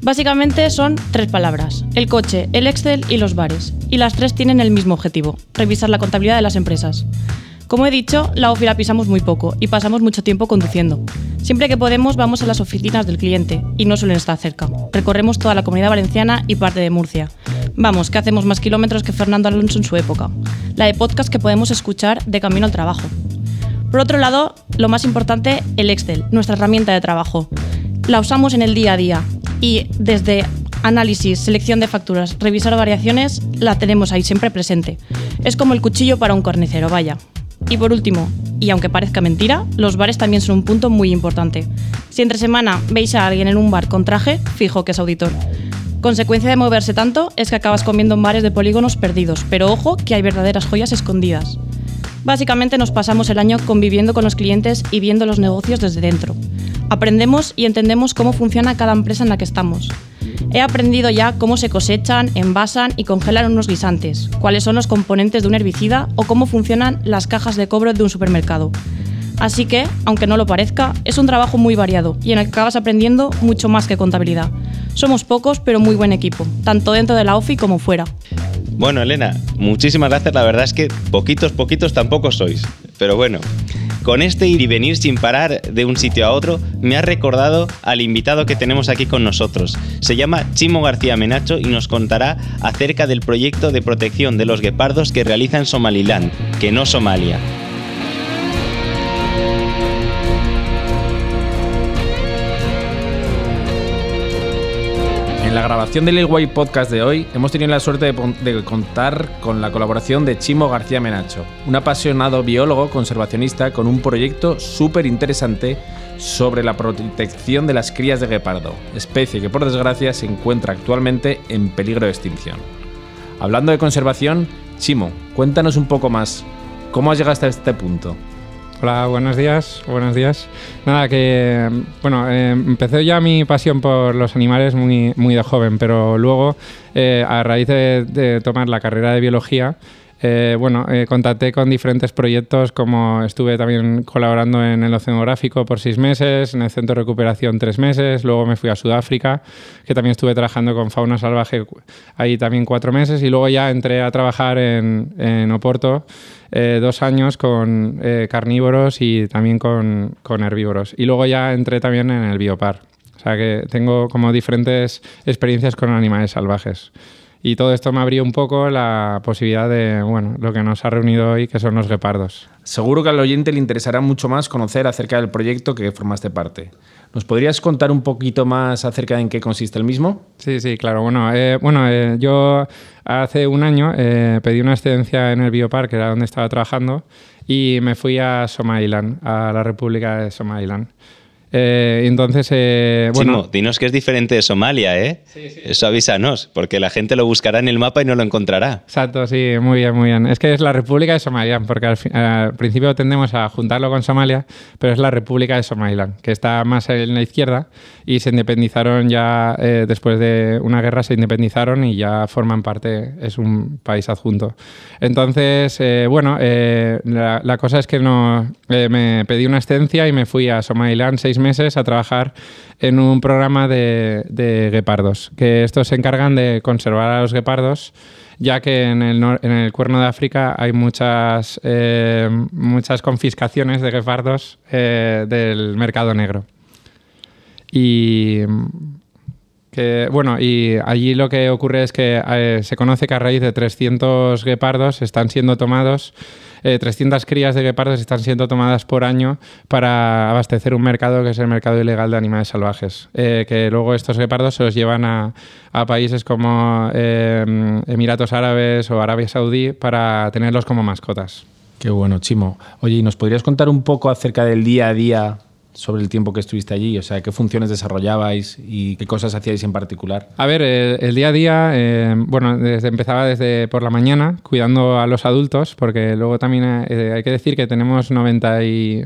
Básicamente son tres palabras, el coche, el Excel y los bares, y las tres tienen el mismo objetivo, revisar la contabilidad de las empresas. Como he dicho, la OFI la pisamos muy poco y pasamos mucho tiempo conduciendo. Siempre que podemos vamos a las oficinas del cliente y no suelen estar cerca. Recorremos toda la comunidad valenciana y parte de Murcia. Vamos, que hacemos más kilómetros que Fernando Alonso en su época. La de podcast que podemos escuchar de camino al trabajo. Por otro lado, lo más importante, el Excel, nuestra herramienta de trabajo. La usamos en el día a día, y desde análisis, selección de facturas, revisar variaciones, la tenemos ahí siempre presente. Es como el cuchillo para un carnicero, vaya. Y por último, y aunque parezca mentira, los bares también son un punto muy importante. Si entre semana veis a alguien en un bar con traje, fijo que es auditor. Consecuencia de moverse tanto es que acabas comiendo en bares de polígonos perdidos, pero ojo que hay verdaderas joyas escondidas. Básicamente nos pasamos el año conviviendo con los clientes y viendo los negocios desde dentro. Aprendemos y entendemos cómo funciona cada empresa en la que estamos. He aprendido ya cómo se cosechan, envasan y congelan unos guisantes, cuáles son los componentes de un herbicida o cómo funcionan las cajas de cobro de un supermercado. Así que, aunque no lo parezca, es un trabajo muy variado y en el que acabas aprendiendo mucho más que contabilidad. Somos pocos, pero muy buen equipo, tanto dentro de la OFI como fuera. Bueno, Elena, muchísimas gracias. La verdad es que poquitos, poquitos tampoco sois. Pero bueno, con este ir y venir sin parar de un sitio a otro, me ha recordado al invitado que tenemos aquí con nosotros. Se llama Chimo García Menacho y nos contará acerca del proyecto de protección de los guepardos que realiza en Somaliland, que no Somalia. La grabación del Ilway Podcast de hoy hemos tenido la suerte de, de, contar con la colaboración de Chimo García Menacho, un apasionado biólogo conservacionista con un proyecto súper interesante sobre la protección de las crías de guepardo, especie que por desgracia se encuentra actualmente en peligro de extinción. Hablando de conservación, Chimo, cuéntanos un poco más, ¿cómo has llegado hasta este punto? Hola, buenos días, buenos días. Nada, que bueno, eh, empecé ya mi pasión por los animales muy, muy de joven, pero luego, eh, a raíz de, de, tomar la carrera de biología, eh, bueno, contacté con diferentes proyectos, como estuve también colaborando en el Oceanográfico por seis meses, en el Centro de Recuperación tres meses, luego me fui a Sudáfrica, que también estuve trabajando con fauna salvaje ahí también cuatro meses, y luego ya entré a trabajar en, en Oporto eh, dos años con eh, carnívoros y también con, con, herbívoros. Y luego ya entré también en el biopar. O sea que tengo como diferentes experiencias con animales salvajes. Y todo esto me abrió un poco la posibilidad de, bueno, lo que nos ha reunido hoy, que son los guepardos. Seguro que al oyente le interesará mucho más conocer acerca del proyecto que formaste parte. ¿Nos podrías contar un poquito más acerca de en qué consiste el mismo? Sí, sí, claro. Bueno, eh, bueno eh, yo hace un año eh, pedí una excedencia en el Biopark, que era donde estaba trabajando, y me fui a Somaliland, a la República de Somaliland. Eh, entonces, eh, bueno. Chimo, dinos que es diferente de Somalia, ¿eh? Sí, sí. Eso avísanos, porque la gente lo buscará en el mapa y no lo encontrará. Exacto, sí, muy bien, muy bien. Es que es la República de Somaliland, porque al, al, principio tendemos a juntarlo con Somalia, pero es la República de Somaliland, que está más en la izquierda y se independizaron ya eh, después de una guerra, se independizaron y ya forman parte, es un país adjunto. Entonces, eh, bueno, eh, la, la, cosa es que no, me pedí una excedencia y me fui a Somaliland seis meses a trabajar en un programa de, de, guepardos, que estos se encargan de conservar a los guepardos, ya que en el, en el cuerno de África hay muchas, eh, muchas confiscaciones de guepardos eh, del mercado negro. Y bueno, y allí lo que ocurre es que eh, se conoce que a raíz de 300 guepardos están siendo tomados 300 crías de guepardos están siendo tomadas por año para abastecer un mercado que es el mercado ilegal de animales salvajes. que luego estos guepardos se los llevan a, a países como Emiratos Árabes o Arabia Saudí para tenerlos como mascotas. Qué bueno, Chimo. Oye, ¿y nos podrías contar un poco acerca del día a día sobre el tiempo que estuviste allí? O sea, ¿qué funciones desarrollabais y qué cosas hacíais en particular? A ver, el, día a día, eh, bueno, desde, empezaba desde por la mañana cuidando a los adultos, porque luego también eh, hay que decir que tenemos 90 y...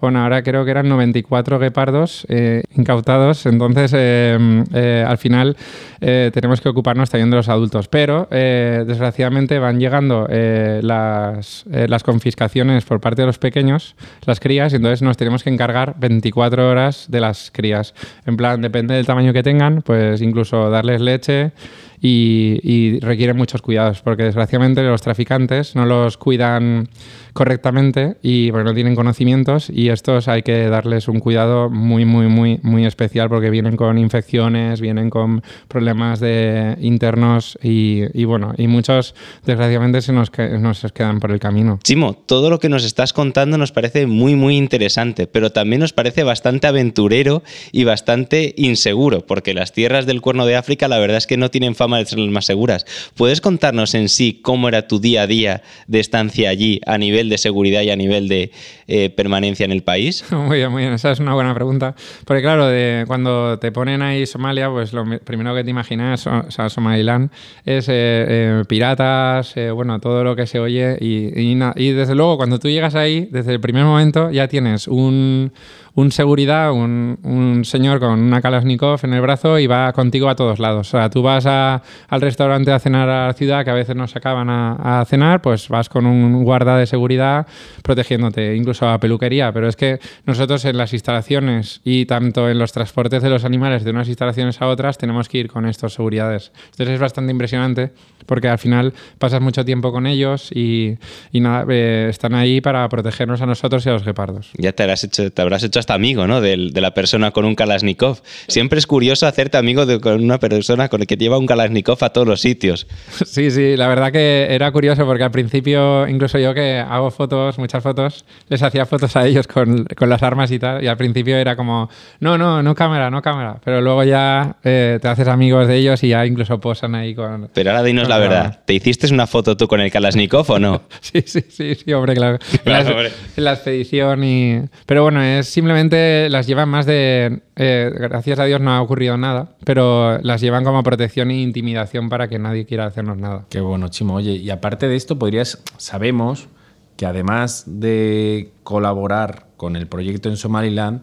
Bueno, ahora creo que eran 94 guepardos eh, incautados, entonces al final tenemos que ocuparnos también de los adultos, pero desgraciadamente van llegando las, las confiscaciones por parte de los pequeños, las crías, y entonces nos tenemos que encargar 24 horas de las crías. En plan, depende del tamaño que tengan, pues incluso darles leche y, y requieren muchos cuidados, porque desgraciadamente los traficantes no los cuidan correctamente y porque no tienen conocimientos y estos hay que darles un cuidado muy, muy, muy, muy especial porque vienen con infecciones, vienen con problemas de internos y, y bueno, y muchos desgraciadamente se nos, nos quedan por el camino. Chimo, todo lo que nos estás contando nos parece muy, muy interesante, pero también nos parece bastante aventurero y bastante inseguro, porque las tierras del Cuerno de África la verdad es que no tienen fama de ser las más seguras. ¿Puedes contarnos en sí cómo era tu día a día de estancia allí a nivel de seguridad y a nivel de eh, permanencia en el país? [laughs] Muy bien, muy bien. Esa es una buena pregunta. Porque claro, cuando te ponen ahí Somalia, pues lo primero que te imaginas, o sea, Somaliland, es eh, eh, piratas, bueno, todo lo que se oye. Y desde luego, cuando tú llegas ahí, desde el primer momento ya tienes un un seguridad, un, un, señor con una Kalashnikov en el brazo y va contigo a todos lados. O sea, tú vas a, al restaurante a cenar a la ciudad, que a veces no se acaban a, a, cenar, pues vas con un guarda de seguridad protegiéndote, incluso a peluquería. Pero es que nosotros en las instalaciones y tanto en los transportes de los animales de unas instalaciones a otras tenemos que ir con estos seguridades. Entonces es bastante impresionante porque al final pasas mucho tiempo con ellos y, y nada, eh, están ahí para protegernos a nosotros y a los guepardos. Ya te, habrás hecho, te habrás hecho hasta amigo ¿no? de, de la persona con un Kalashnikov. Siempre es curioso hacerte amigo de con una persona con el que lleva un Kalashnikov a todos los sitios. [laughs] Sí, sí, la verdad que era curioso porque al principio, incluso yo que hago fotos, muchas fotos, les hacía fotos a ellos con, con las armas y tal, y al principio era como, no, no, no cámara, no cámara, pero luego ya eh, te haces amigos de ellos y ya incluso posan ahí con... Pero ahora dinos la verdad, ¿te hiciste una foto tú con el Kalashnikov o no? [laughs] sí, sí, sí, sí, hombre, claro. claro [laughs] en, la, hombre. en la expedición y... Pero bueno, es simplemente las llevan más de... Eh, gracias a Dios no ha ocurrido nada, pero las llevan como protección e intimidación para que nadie quiera hacernos nada. Qué bueno, Chimo. Oye, y aparte de esto, podrías... Sabemos que además de colaborar con el proyecto en Somaliland,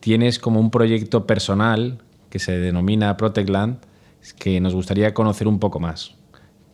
tienes como un proyecto personal que se denomina Protectland, que nos gustaría conocer un poco más.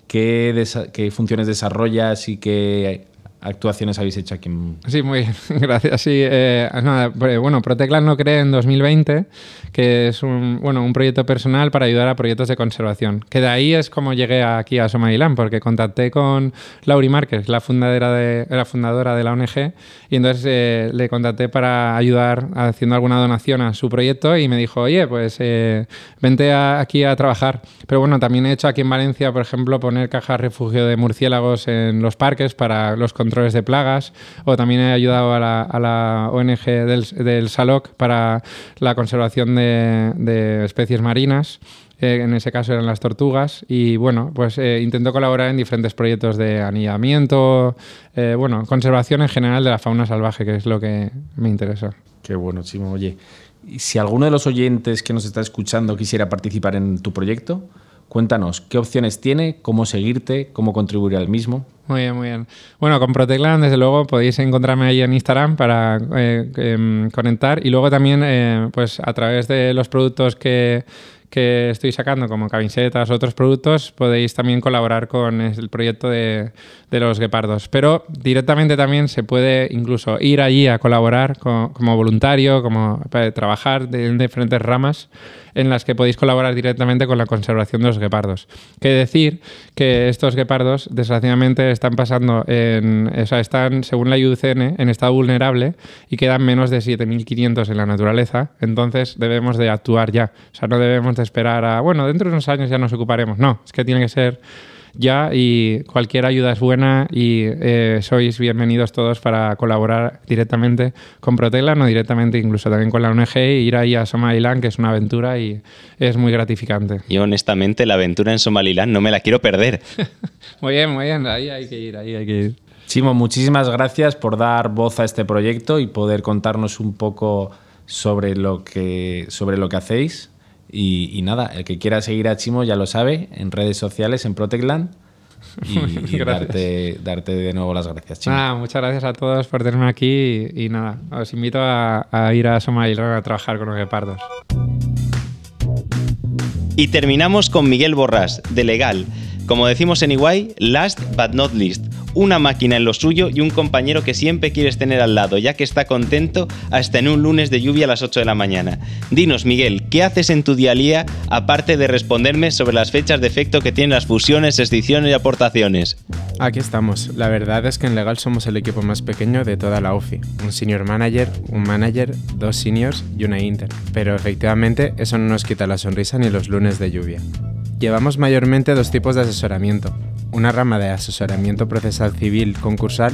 ¿Qué, qué funciones desarrollas y qué actuaciones habéis hecho aquí? Sí, muy bien, [laughs] gracias. Sí, eh, nada, bueno, Proteclan lo creé en 2020, que es un, bueno, un proyecto personal para ayudar a proyectos de conservación. Que de ahí es como llegué aquí a Somaliland, porque contacté con Lauri Márquez, la fundadora de, la fundadora de la ONG, y entonces eh, le contacté para ayudar haciendo alguna donación a su proyecto y me dijo, oye, pues eh, vente a, aquí a trabajar. Pero bueno, también he hecho aquí en Valencia, por ejemplo, poner cajas refugio de murciélagos en los parques para los controles de plagas, o también he ayudado a la, ONG del, SALOC para la conservación de, de especies marinas. Eh, en ese caso eran las tortugas, y bueno, pues eh, intento colaborar en diferentes proyectos de anillamiento, eh, bueno, conservación en general de la fauna salvaje, que es lo que me interesa. Qué bueno, Chimo. Oye, si alguno de los oyentes que nos está escuchando quisiera participar en tu proyecto, Cuéntanos, ¿qué opciones tiene? ¿Cómo seguirte? ¿Cómo contribuir al mismo? Muy bien, muy bien. Bueno, con Proteclan, desde luego, podéis encontrarme ahí en Instagram para eh, eh, conectar y luego también, eh, pues a través de los productos que, que estoy sacando, como camisetas, otros productos, podéis también colaborar con el proyecto de, de los guepardos. Pero directamente también se puede incluso ir allí a colaborar como, como voluntario, como para trabajar en diferentes ramas en las que podéis colaborar directamente con la conservación de los guepardos. Que decir que estos guepardos, desgraciadamente, están pasando en. O sea, están, según la IUCN, en estado vulnerable y quedan menos de 7.500 en la naturaleza. Entonces debemos de actuar ya. O sea, no debemos de esperar a, bueno, dentro de unos años ya nos ocuparemos. No, es que tiene que ser ya y cualquier ayuda es buena y eh, sois bienvenidos todos para colaborar directamente con Protela, no directamente incluso también con la ONG e ir ahí a Somaliland, que es una aventura y es muy gratificante. Y honestamente la aventura en Somaliland no me la quiero perder. [laughs] muy bien, muy bien, ahí hay que ir, ahí hay que ir. Chimo, muchísimas gracias por dar voz a este proyecto y poder contarnos un poco sobre lo que, sobre lo que hacéis. Y, nada, el que quiera seguir a Chimo ya lo sabe, en redes sociales, en Protectland. [laughs] Y, darte, darte, de nuevo las gracias, Chimo. muchas gracias a todos por tenerme aquí y, nada, os invito a, ir a Somaliland a trabajar con los guepardos. Y terminamos con Miguel Borrás, de Legal. Como decimos en Iguay, last but not least una máquina en lo suyo y un compañero que siempre quieres tener al lado, ya que está contento hasta en un lunes de lluvia a las 8 de la mañana. Dinos, Miguel, ¿qué haces en tu día a día aparte de responderme sobre las fechas de efecto que tienen las fusiones, extinciones y aportaciones? Aquí estamos. La verdad es que en Legal somos el equipo más pequeño de toda la UFI. Un senior manager, un manager, dos seniors y una inter. Pero efectivamente eso no nos quita la sonrisa ni los lunes de lluvia. Llevamos mayormente dos tipos de asesoramiento una rama de asesoramiento procesal civil concursal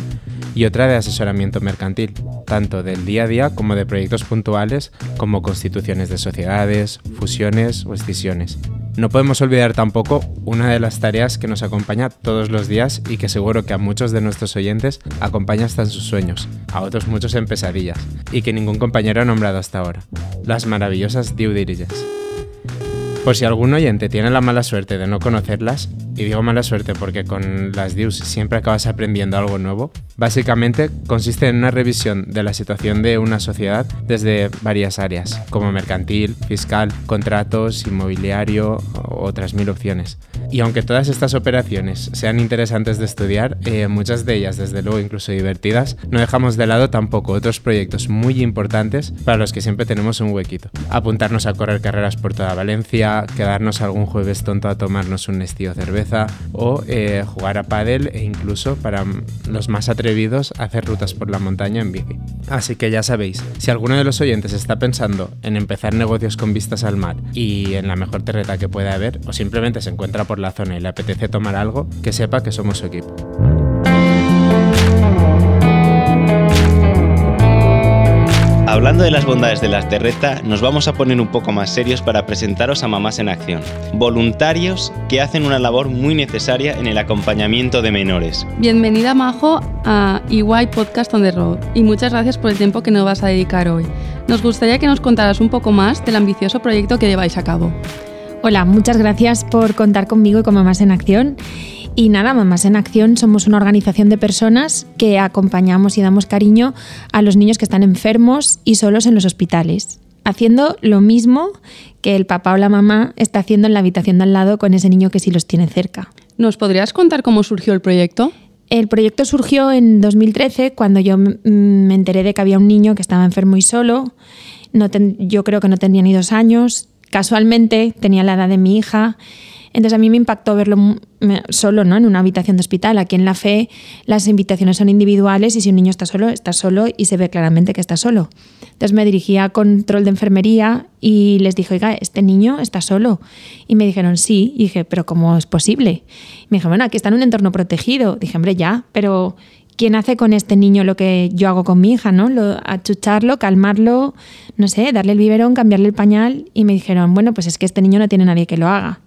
y otra de asesoramiento mercantil, tanto del día a día como de proyectos puntuales como constituciones de sociedades, fusiones o escisiones. No podemos olvidar tampoco una de las tareas que nos acompaña todos los días y que seguro que a muchos de nuestros oyentes acompaña hasta en sus sueños, a otros muchos en pesadillas, y que ningún compañero ha nombrado hasta ahora, las maravillosas due diligence. Por si algún oyente tiene la mala suerte de no conocerlas, y digo mala suerte porque con las DIUs siempre acabas aprendiendo algo nuevo, básicamente consiste en una revisión de la situación de una sociedad desde varias áreas, como mercantil, fiscal, contratos, inmobiliario o otras mil opciones. Y aunque todas estas operaciones sean interesantes de estudiar, eh, muchas de ellas desde luego incluso divertidas, no dejamos de lado tampoco otros proyectos muy importantes para los que siempre tenemos un huequito. Apuntarnos a correr carreras por toda Valencia, quedarnos algún jueves tonto a tomarnos un estío cerveza, o eh, jugar a pádel e incluso para los más atrevidos hacer rutas por la montaña en bici. Así que ya sabéis, si alguno de los oyentes está pensando en empezar negocios con vistas al mar y en la mejor terreta que pueda haber o simplemente se encuentra por la zona y le apetece tomar algo, que sepa que somos su equipo. Hablando de las bondades de la terreta, nos vamos a poner un poco más serios para presentaros a Mamás en Acción, voluntarios que hacen una labor muy necesaria en el acompañamiento de menores. Bienvenida, Majo, a EY Podcast on the Road y muchas gracias por el tiempo que nos vas a dedicar hoy. Nos gustaría que nos contaras un poco más del ambicioso proyecto que lleváis a cabo. Hola, muchas gracias por contar conmigo y con Mamás en Acción. Y nada, Mamás en Acción somos una organización de personas que acompañamos y damos cariño a los niños que están enfermos y solos en los hospitales, haciendo lo mismo que el papá o la mamá está haciendo en la habitación de al lado con ese niño que sí los tiene cerca. ¿Nos podrías contar cómo surgió el proyecto? El proyecto surgió en 2013 cuando yo me enteré de que había un niño que estaba enfermo y solo. No yo creo que no tenía ni dos años. Casualmente tenía la edad de mi hija entonces a mí me impactó verlo solo, ¿no? En una habitación de hospital. Aquí en la fe las invitaciones son individuales y si un niño está solo, está solo y se ve claramente que está solo. Entonces me dirigí a control de enfermería y les dije, oiga, este niño está solo. Y me dijeron, sí. Y dije, pero ¿cómo es posible? Y me dije, bueno, aquí está en un entorno protegido. Dije, hombre, ya, pero ¿quién hace con este niño lo que yo hago con mi hija, ¿no? Lo, achucharlo, calmarlo, no sé, darle el biberón, cambiarle el pañal. Y me dijeron, bueno, pues es que este niño no tiene nadie que lo haga.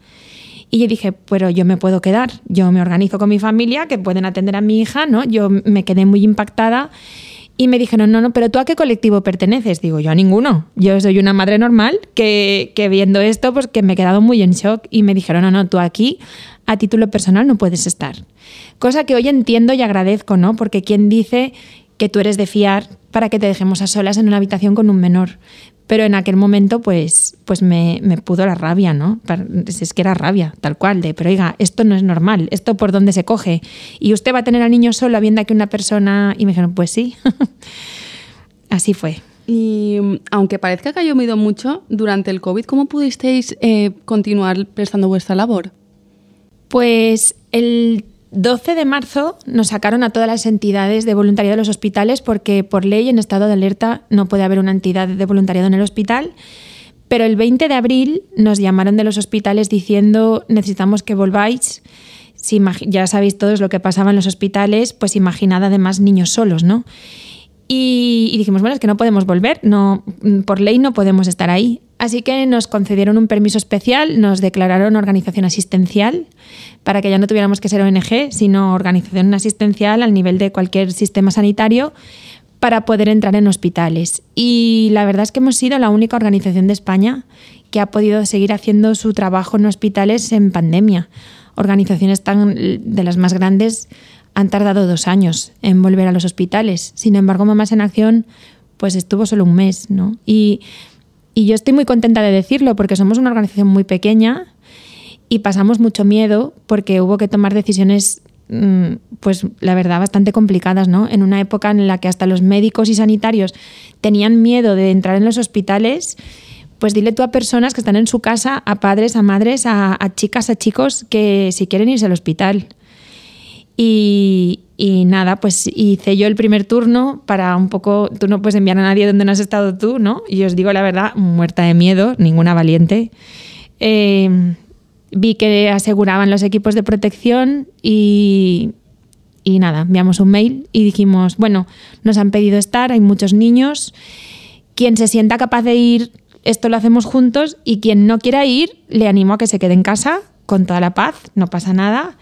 Y yo dije, pero yo me puedo quedar, yo me organizo con mi familia, que pueden atender a mi hija, ¿no? Yo me quedé muy impactada y me dijeron, no, no, pero tú a qué colectivo perteneces? Digo, yo a ninguno. Yo soy una madre normal que, que viendo esto, pues que me he quedado muy en shock y me dijeron, no, no, tú aquí a título personal no puedes estar. Cosa que hoy entiendo y agradezco, ¿no? Porque quien dice que tú eres de fiar para que te dejemos a solas en una habitación con un menor. Pero en aquel momento, pues, pues me, me, pudo la rabia, ¿no? Es que era rabia, tal cual, de, pero oiga, esto no es normal, esto por dónde se coge. Y usted va a tener al niño solo viendo que una persona. Y me dijeron, pues sí. [laughs] Así fue. Y aunque parezca que ha llovido mucho durante el COVID, ¿cómo pudisteis eh, continuar prestando vuestra labor? Pues el 12 de marzo nos sacaron a todas las entidades de voluntariado de los hospitales porque por ley en estado de alerta no puede haber una entidad de voluntariado en el hospital, Pero el 20 de abril nos llamaron de los hospitales diciendo necesitamos que volváis. Si ya sabéis todos lo que pasaba en los hospitales, pues imaginad además niños solos, ¿no? Y, dijimos, bueno, es que no podemos volver, no, por ley no podemos estar ahí. Así que nos concedieron un permiso especial, nos declararon organización asistencial para que ya no tuviéramos que ser ONG, sino organización asistencial al nivel de cualquier sistema sanitario para poder entrar en hospitales. Y la verdad es que hemos sido la única organización de España que ha podido seguir haciendo su trabajo en hospitales en pandemia. Organizaciones tan de las más grandes han tardado dos años en volver a los hospitales. Sin embargo, Mamás en Acción pues estuvo solo un mes, ¿no? Y, yo estoy muy contenta de decirlo porque somos una organización muy pequeña y pasamos mucho miedo porque hubo que tomar decisiones mm, pues la verdad bastante complicadas, ¿no? En una época en la que hasta los médicos y sanitarios tenían miedo de entrar en los hospitales, pues dile tú a personas que están en su casa, a padres, a madres, a, a chicas, a chicos que si quieren irse al hospital. Y, nada, pues hice yo el primer turno para un poco, tú no puedes enviar a nadie donde no has estado tú, ¿no? Y os digo la verdad, muerta de miedo, ninguna valiente. Eh, vi que aseguraban los equipos de protección y, y nada, enviamos un mail y dijimos, bueno, nos han pedido estar, hay muchos niños, quien se sienta capaz de ir, esto lo hacemos juntos y quien no quiera ir, le animo a que se quede en casa con toda la paz, no pasa nada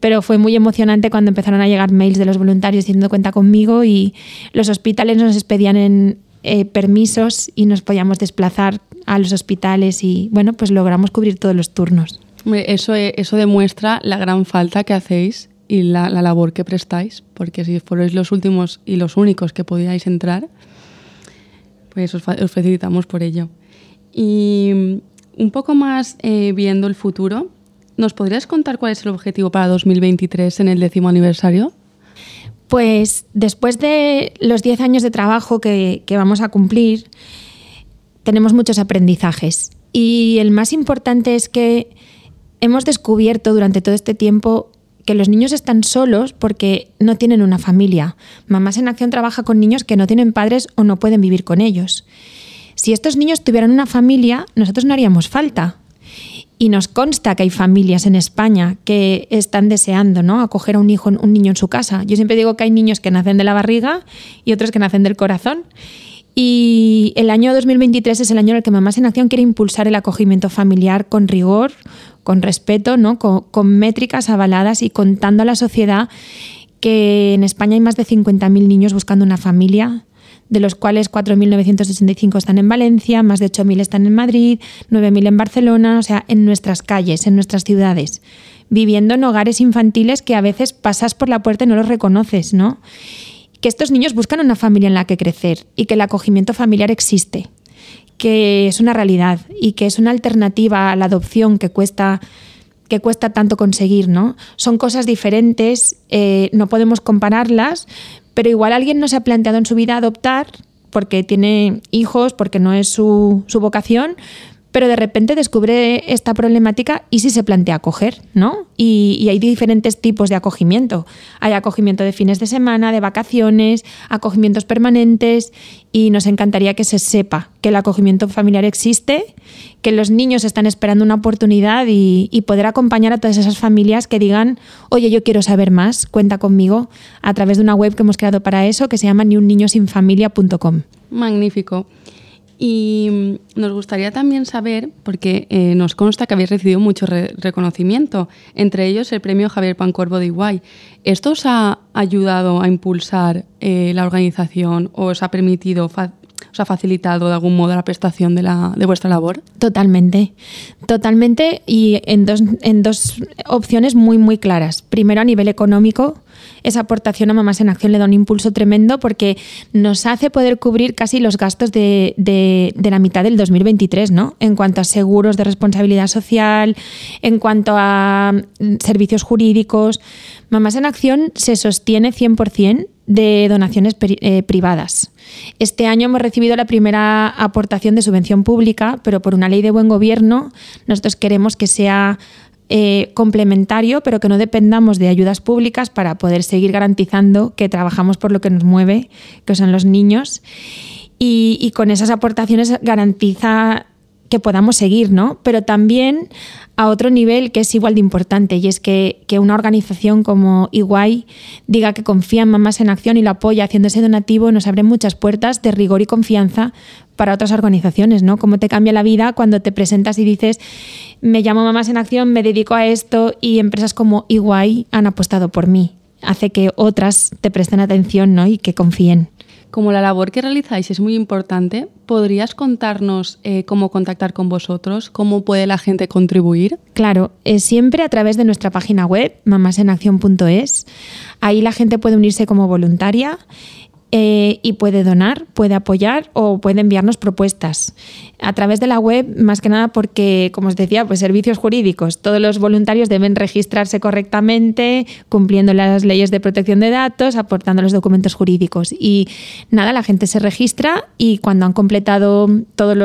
pero fue muy emocionante cuando empezaron a llegar mails de los voluntarios diciendo cuenta conmigo y los hospitales nos expedían en eh, permisos y nos podíamos desplazar a los hospitales y bueno, pues logramos cubrir todos los turnos. Eso, eh, eso demuestra la gran falta que hacéis y la, labor que prestáis, porque si fuerais los últimos y los únicos que podíais entrar, pues os, felicitamos por ello. Y mm, un poco más eh, viendo el futuro, ¿Nos podrías contar cuál es el objetivo para 2023 en el décimo aniversario? Pues después de los 10 años de trabajo que, vamos a cumplir, tenemos muchos aprendizajes. Y el más importante es que hemos descubierto durante todo este tiempo que los niños están solos porque no tienen una familia. Mamás en Acción trabaja con niños que no tienen padres o no pueden vivir con ellos. Si estos niños tuvieran una familia, nosotros no haríamos falta. Y nos consta que hay familias en España que están deseando ¿no? acoger a un hijo, un niño en su casa. Yo siempre digo que hay niños que nacen de la barriga y otros que nacen del corazón. Y el año 2023 es el año en el que Mamás en Acción quiere impulsar el acogimiento familiar con rigor, con respeto, ¿no? con, con métricas avaladas y contando a la sociedad que en España hay más de 50.000 niños buscando una familia de los cuales 4.965 están en Valencia, más de 8.000 están en Madrid, 9.000 en Barcelona, o sea, en nuestras calles, en nuestras ciudades, viviendo en hogares infantiles que a veces pasas por la puerta y no los reconoces, ¿no? Que estos niños buscan una familia en la que crecer y que el acogimiento familiar existe, que es una realidad y que es una alternativa a la adopción que cuesta que cuesta tanto conseguir, ¿no? Son cosas diferentes, eh, no podemos compararlas, pero igual alguien no se ha planteado en su vida adoptar porque tiene hijos, porque no es su, su vocación, pero de repente descubre esta problemática y sí se plantea acoger, ¿no? Y, hay diferentes tipos de acogimiento. Hay acogimiento de fines de semana, de vacaciones, acogimientos permanentes y nos encantaría que se sepa que el acogimiento familiar existe, que los niños están esperando una oportunidad y, y poder acompañar a todas esas familias que digan, oye, yo quiero saber más, cuenta conmigo, a través de una web que hemos creado para eso que se llama niunniñosinfamilia.com. Magnífico. Y nos gustaría también saber, porque eh, nos consta que habéis recibido mucho reconocimiento, entre ellos el premio Javier Pancorbo de Iguay. ¿Esto os ha ayudado a impulsar eh, la organización o os ha permitido, os ha facilitado de algún modo la prestación de, la, de vuestra labor? Totalmente, totalmente y en dos, en dos opciones muy, muy claras. Primero a nivel económico, esa aportación a Mamás en Acción le da un impulso tremendo porque nos hace poder cubrir casi los gastos de, la mitad del 2023, ¿no? En cuanto a seguros de responsabilidad social, en cuanto a mm, servicios jurídicos. Mamás en Acción se sostiene 100% de donaciones eh, privadas. Este año hemos recibido la primera aportación de subvención pública, pero por una ley de buen gobierno nosotros queremos que sea eh, complementario, pero que no dependamos de ayudas públicas para poder seguir garantizando que trabajamos por lo que nos mueve, que son los niños. Y, con esas aportaciones garantiza que podamos seguir, ¿no? Pero también a otro nivel que es igual de importante y es que, que una organización como Iguay diga que confía en Mamás en Acción y lo apoya haciéndose donativo nos abre muchas puertas de rigor y confianza para otras organizaciones, ¿no? Cómo te cambia la vida cuando te presentas y dices, me llamo Mamás en Acción, me dedico a esto y empresas como Iguay han apostado por mí. Hace que otras te presten atención ¿no? y que confíen. Como la labor que realizáis es muy importante, ¿podrías contarnos eh, cómo contactar con vosotros? ¿Cómo puede la gente contribuir? Claro, es siempre a través de nuestra página web, mamasenacción.es. Ahí la gente puede unirse como voluntaria eh, y puede donar, puede apoyar o puede enviarnos propuestas. A través de la web, más que nada porque, como os decía, pues servicios jurídicos. Todos los voluntarios deben registrarse correctamente, cumpliendo las leyes de protección de datos, aportando los documentos jurídicos. Y nada, la gente se registra y cuando han completado todos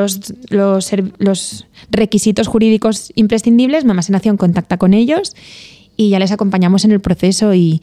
los, requisitos jurídicos imprescindibles, Mamás en Acción contacta con ellos y ya les acompañamos en el proceso y,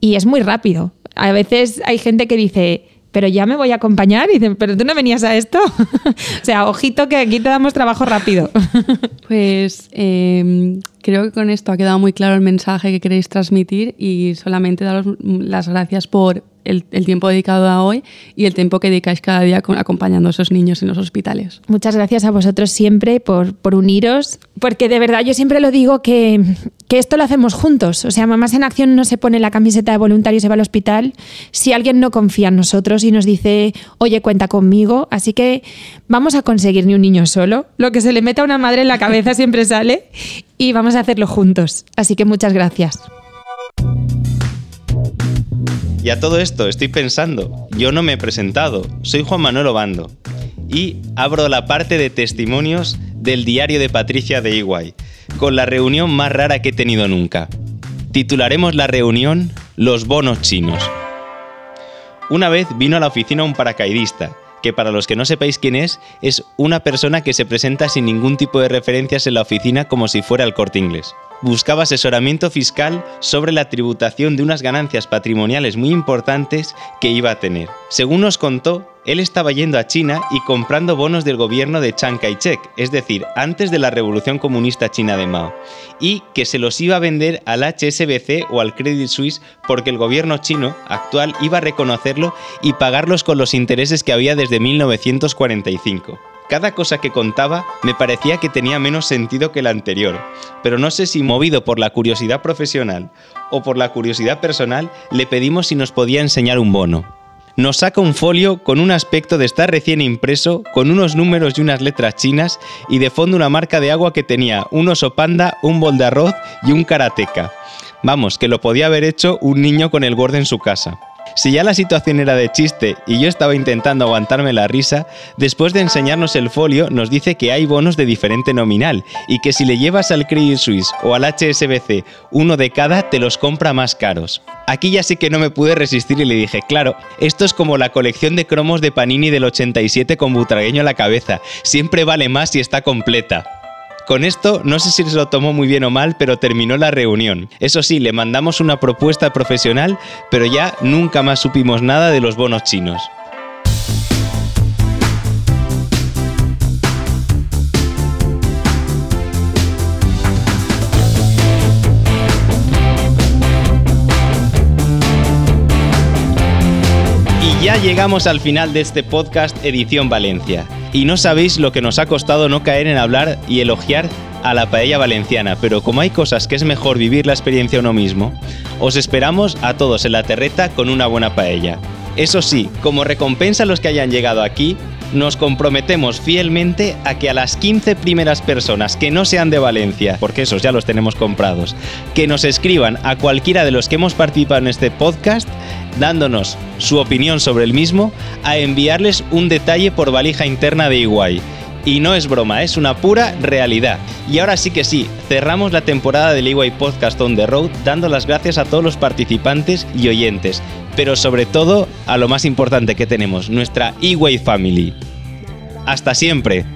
y es muy rápido a veces hay gente que dice, pero ya me voy a acompañar. Y dicen, pero tú no venías a esto. [laughs] o sea, ojito que aquí te damos trabajo rápido. [laughs] pues em, creo que con esto ha quedado muy claro el mensaje que queréis transmitir y solamente daros las gracias por el, tiempo dedicado a hoy y el tiempo que dedicáis cada día acompañando a esos niños en los hospitales. Muchas gracias a vosotros siempre por, por uniros, porque de verdad yo siempre lo digo que, que esto lo hacemos juntos. O sea, Mamás en Acción no se pone la camiseta de voluntario y se va al hospital si alguien no confía en nosotros y nos dice, oye, cuenta conmigo. Así que vamos a conseguir ni un niño solo. Lo que se le meta a una madre en la cabeza siempre sale y vamos a hacerlo juntos. Así que muchas gracias. Y a todo esto estoy pensando, yo no me he presentado, soy Juan Manuel Obando y abro la parte de testimonios del diario de Patricia de Iguay, con la reunión más rara que he tenido nunca. Titularemos la reunión Los bonos chinos. Una vez vino a la oficina un paracaidista, que para los que no sepáis quién es, es una persona que se presenta sin ningún tipo de referencias en la oficina como si fuera el corte inglés buscaba asesoramiento fiscal sobre la tributación de unas ganancias patrimoniales muy importantes que iba a tener. Según nos contó, él estaba yendo a China y comprando bonos del gobierno de Chiang Kai-shek, es decir, antes de la Revolución Comunista China de Mao, y que se los iba a vender al HSBC o al Credit Suisse porque el gobierno chino actual iba a reconocerlo y pagarlos con los intereses que había desde 1945. Cada cosa que contaba me parecía que tenía menos sentido que la anterior, pero no sé si movido por la curiosidad profesional o por la curiosidad personal, le pedimos si nos podía enseñar un bono. Nos saca un folio con un aspecto de estar recién impreso, con unos números y unas letras chinas, y de fondo una marca de agua que tenía un oso panda, un bol de arroz y un karateca. Vamos, que lo podía haber hecho un niño con el borde en su casa. Si ya la situación era de chiste y yo estaba intentando aguantarme la risa, después de enseñarnos el folio nos dice que hay bonos de diferente nominal y que si le llevas al Credit Suisse o al HSBC uno de cada te los compra más caros. Aquí ya sí que no me pude resistir y le dije, claro, esto es como la colección de cromos de Panini del 87 con butragueño a la cabeza, siempre vale más si está completa. Con esto, no sé si se lo tomó muy bien o mal, pero terminó la reunión. Eso sí, le mandamos una propuesta profesional, pero ya nunca más supimos nada de los bonos chinos. Ya llegamos al final de este podcast Edición Valencia y no sabéis lo que nos ha costado no caer en hablar y elogiar a la paella valenciana, pero como hay cosas que es mejor vivir la experiencia uno mismo, os esperamos a todos en la terreta con una buena paella. Eso sí, como recompensa a los que hayan llegado aquí, nos comprometemos fielmente a que a las 15 primeras personas que no sean de Valencia, porque esos ya los tenemos comprados, que nos escriban a cualquiera de los que hemos participado en este podcast, dándonos su opinión sobre el mismo, a enviarles un detalle por valija interna de Iguay. Y no es broma, es una pura realidad. Y ahora sí que sí, cerramos la temporada del EY Podcast on the Road dando las gracias a todos los participantes y oyentes, pero sobre todo a lo más importante que tenemos, nuestra EY Family. Hasta siempre.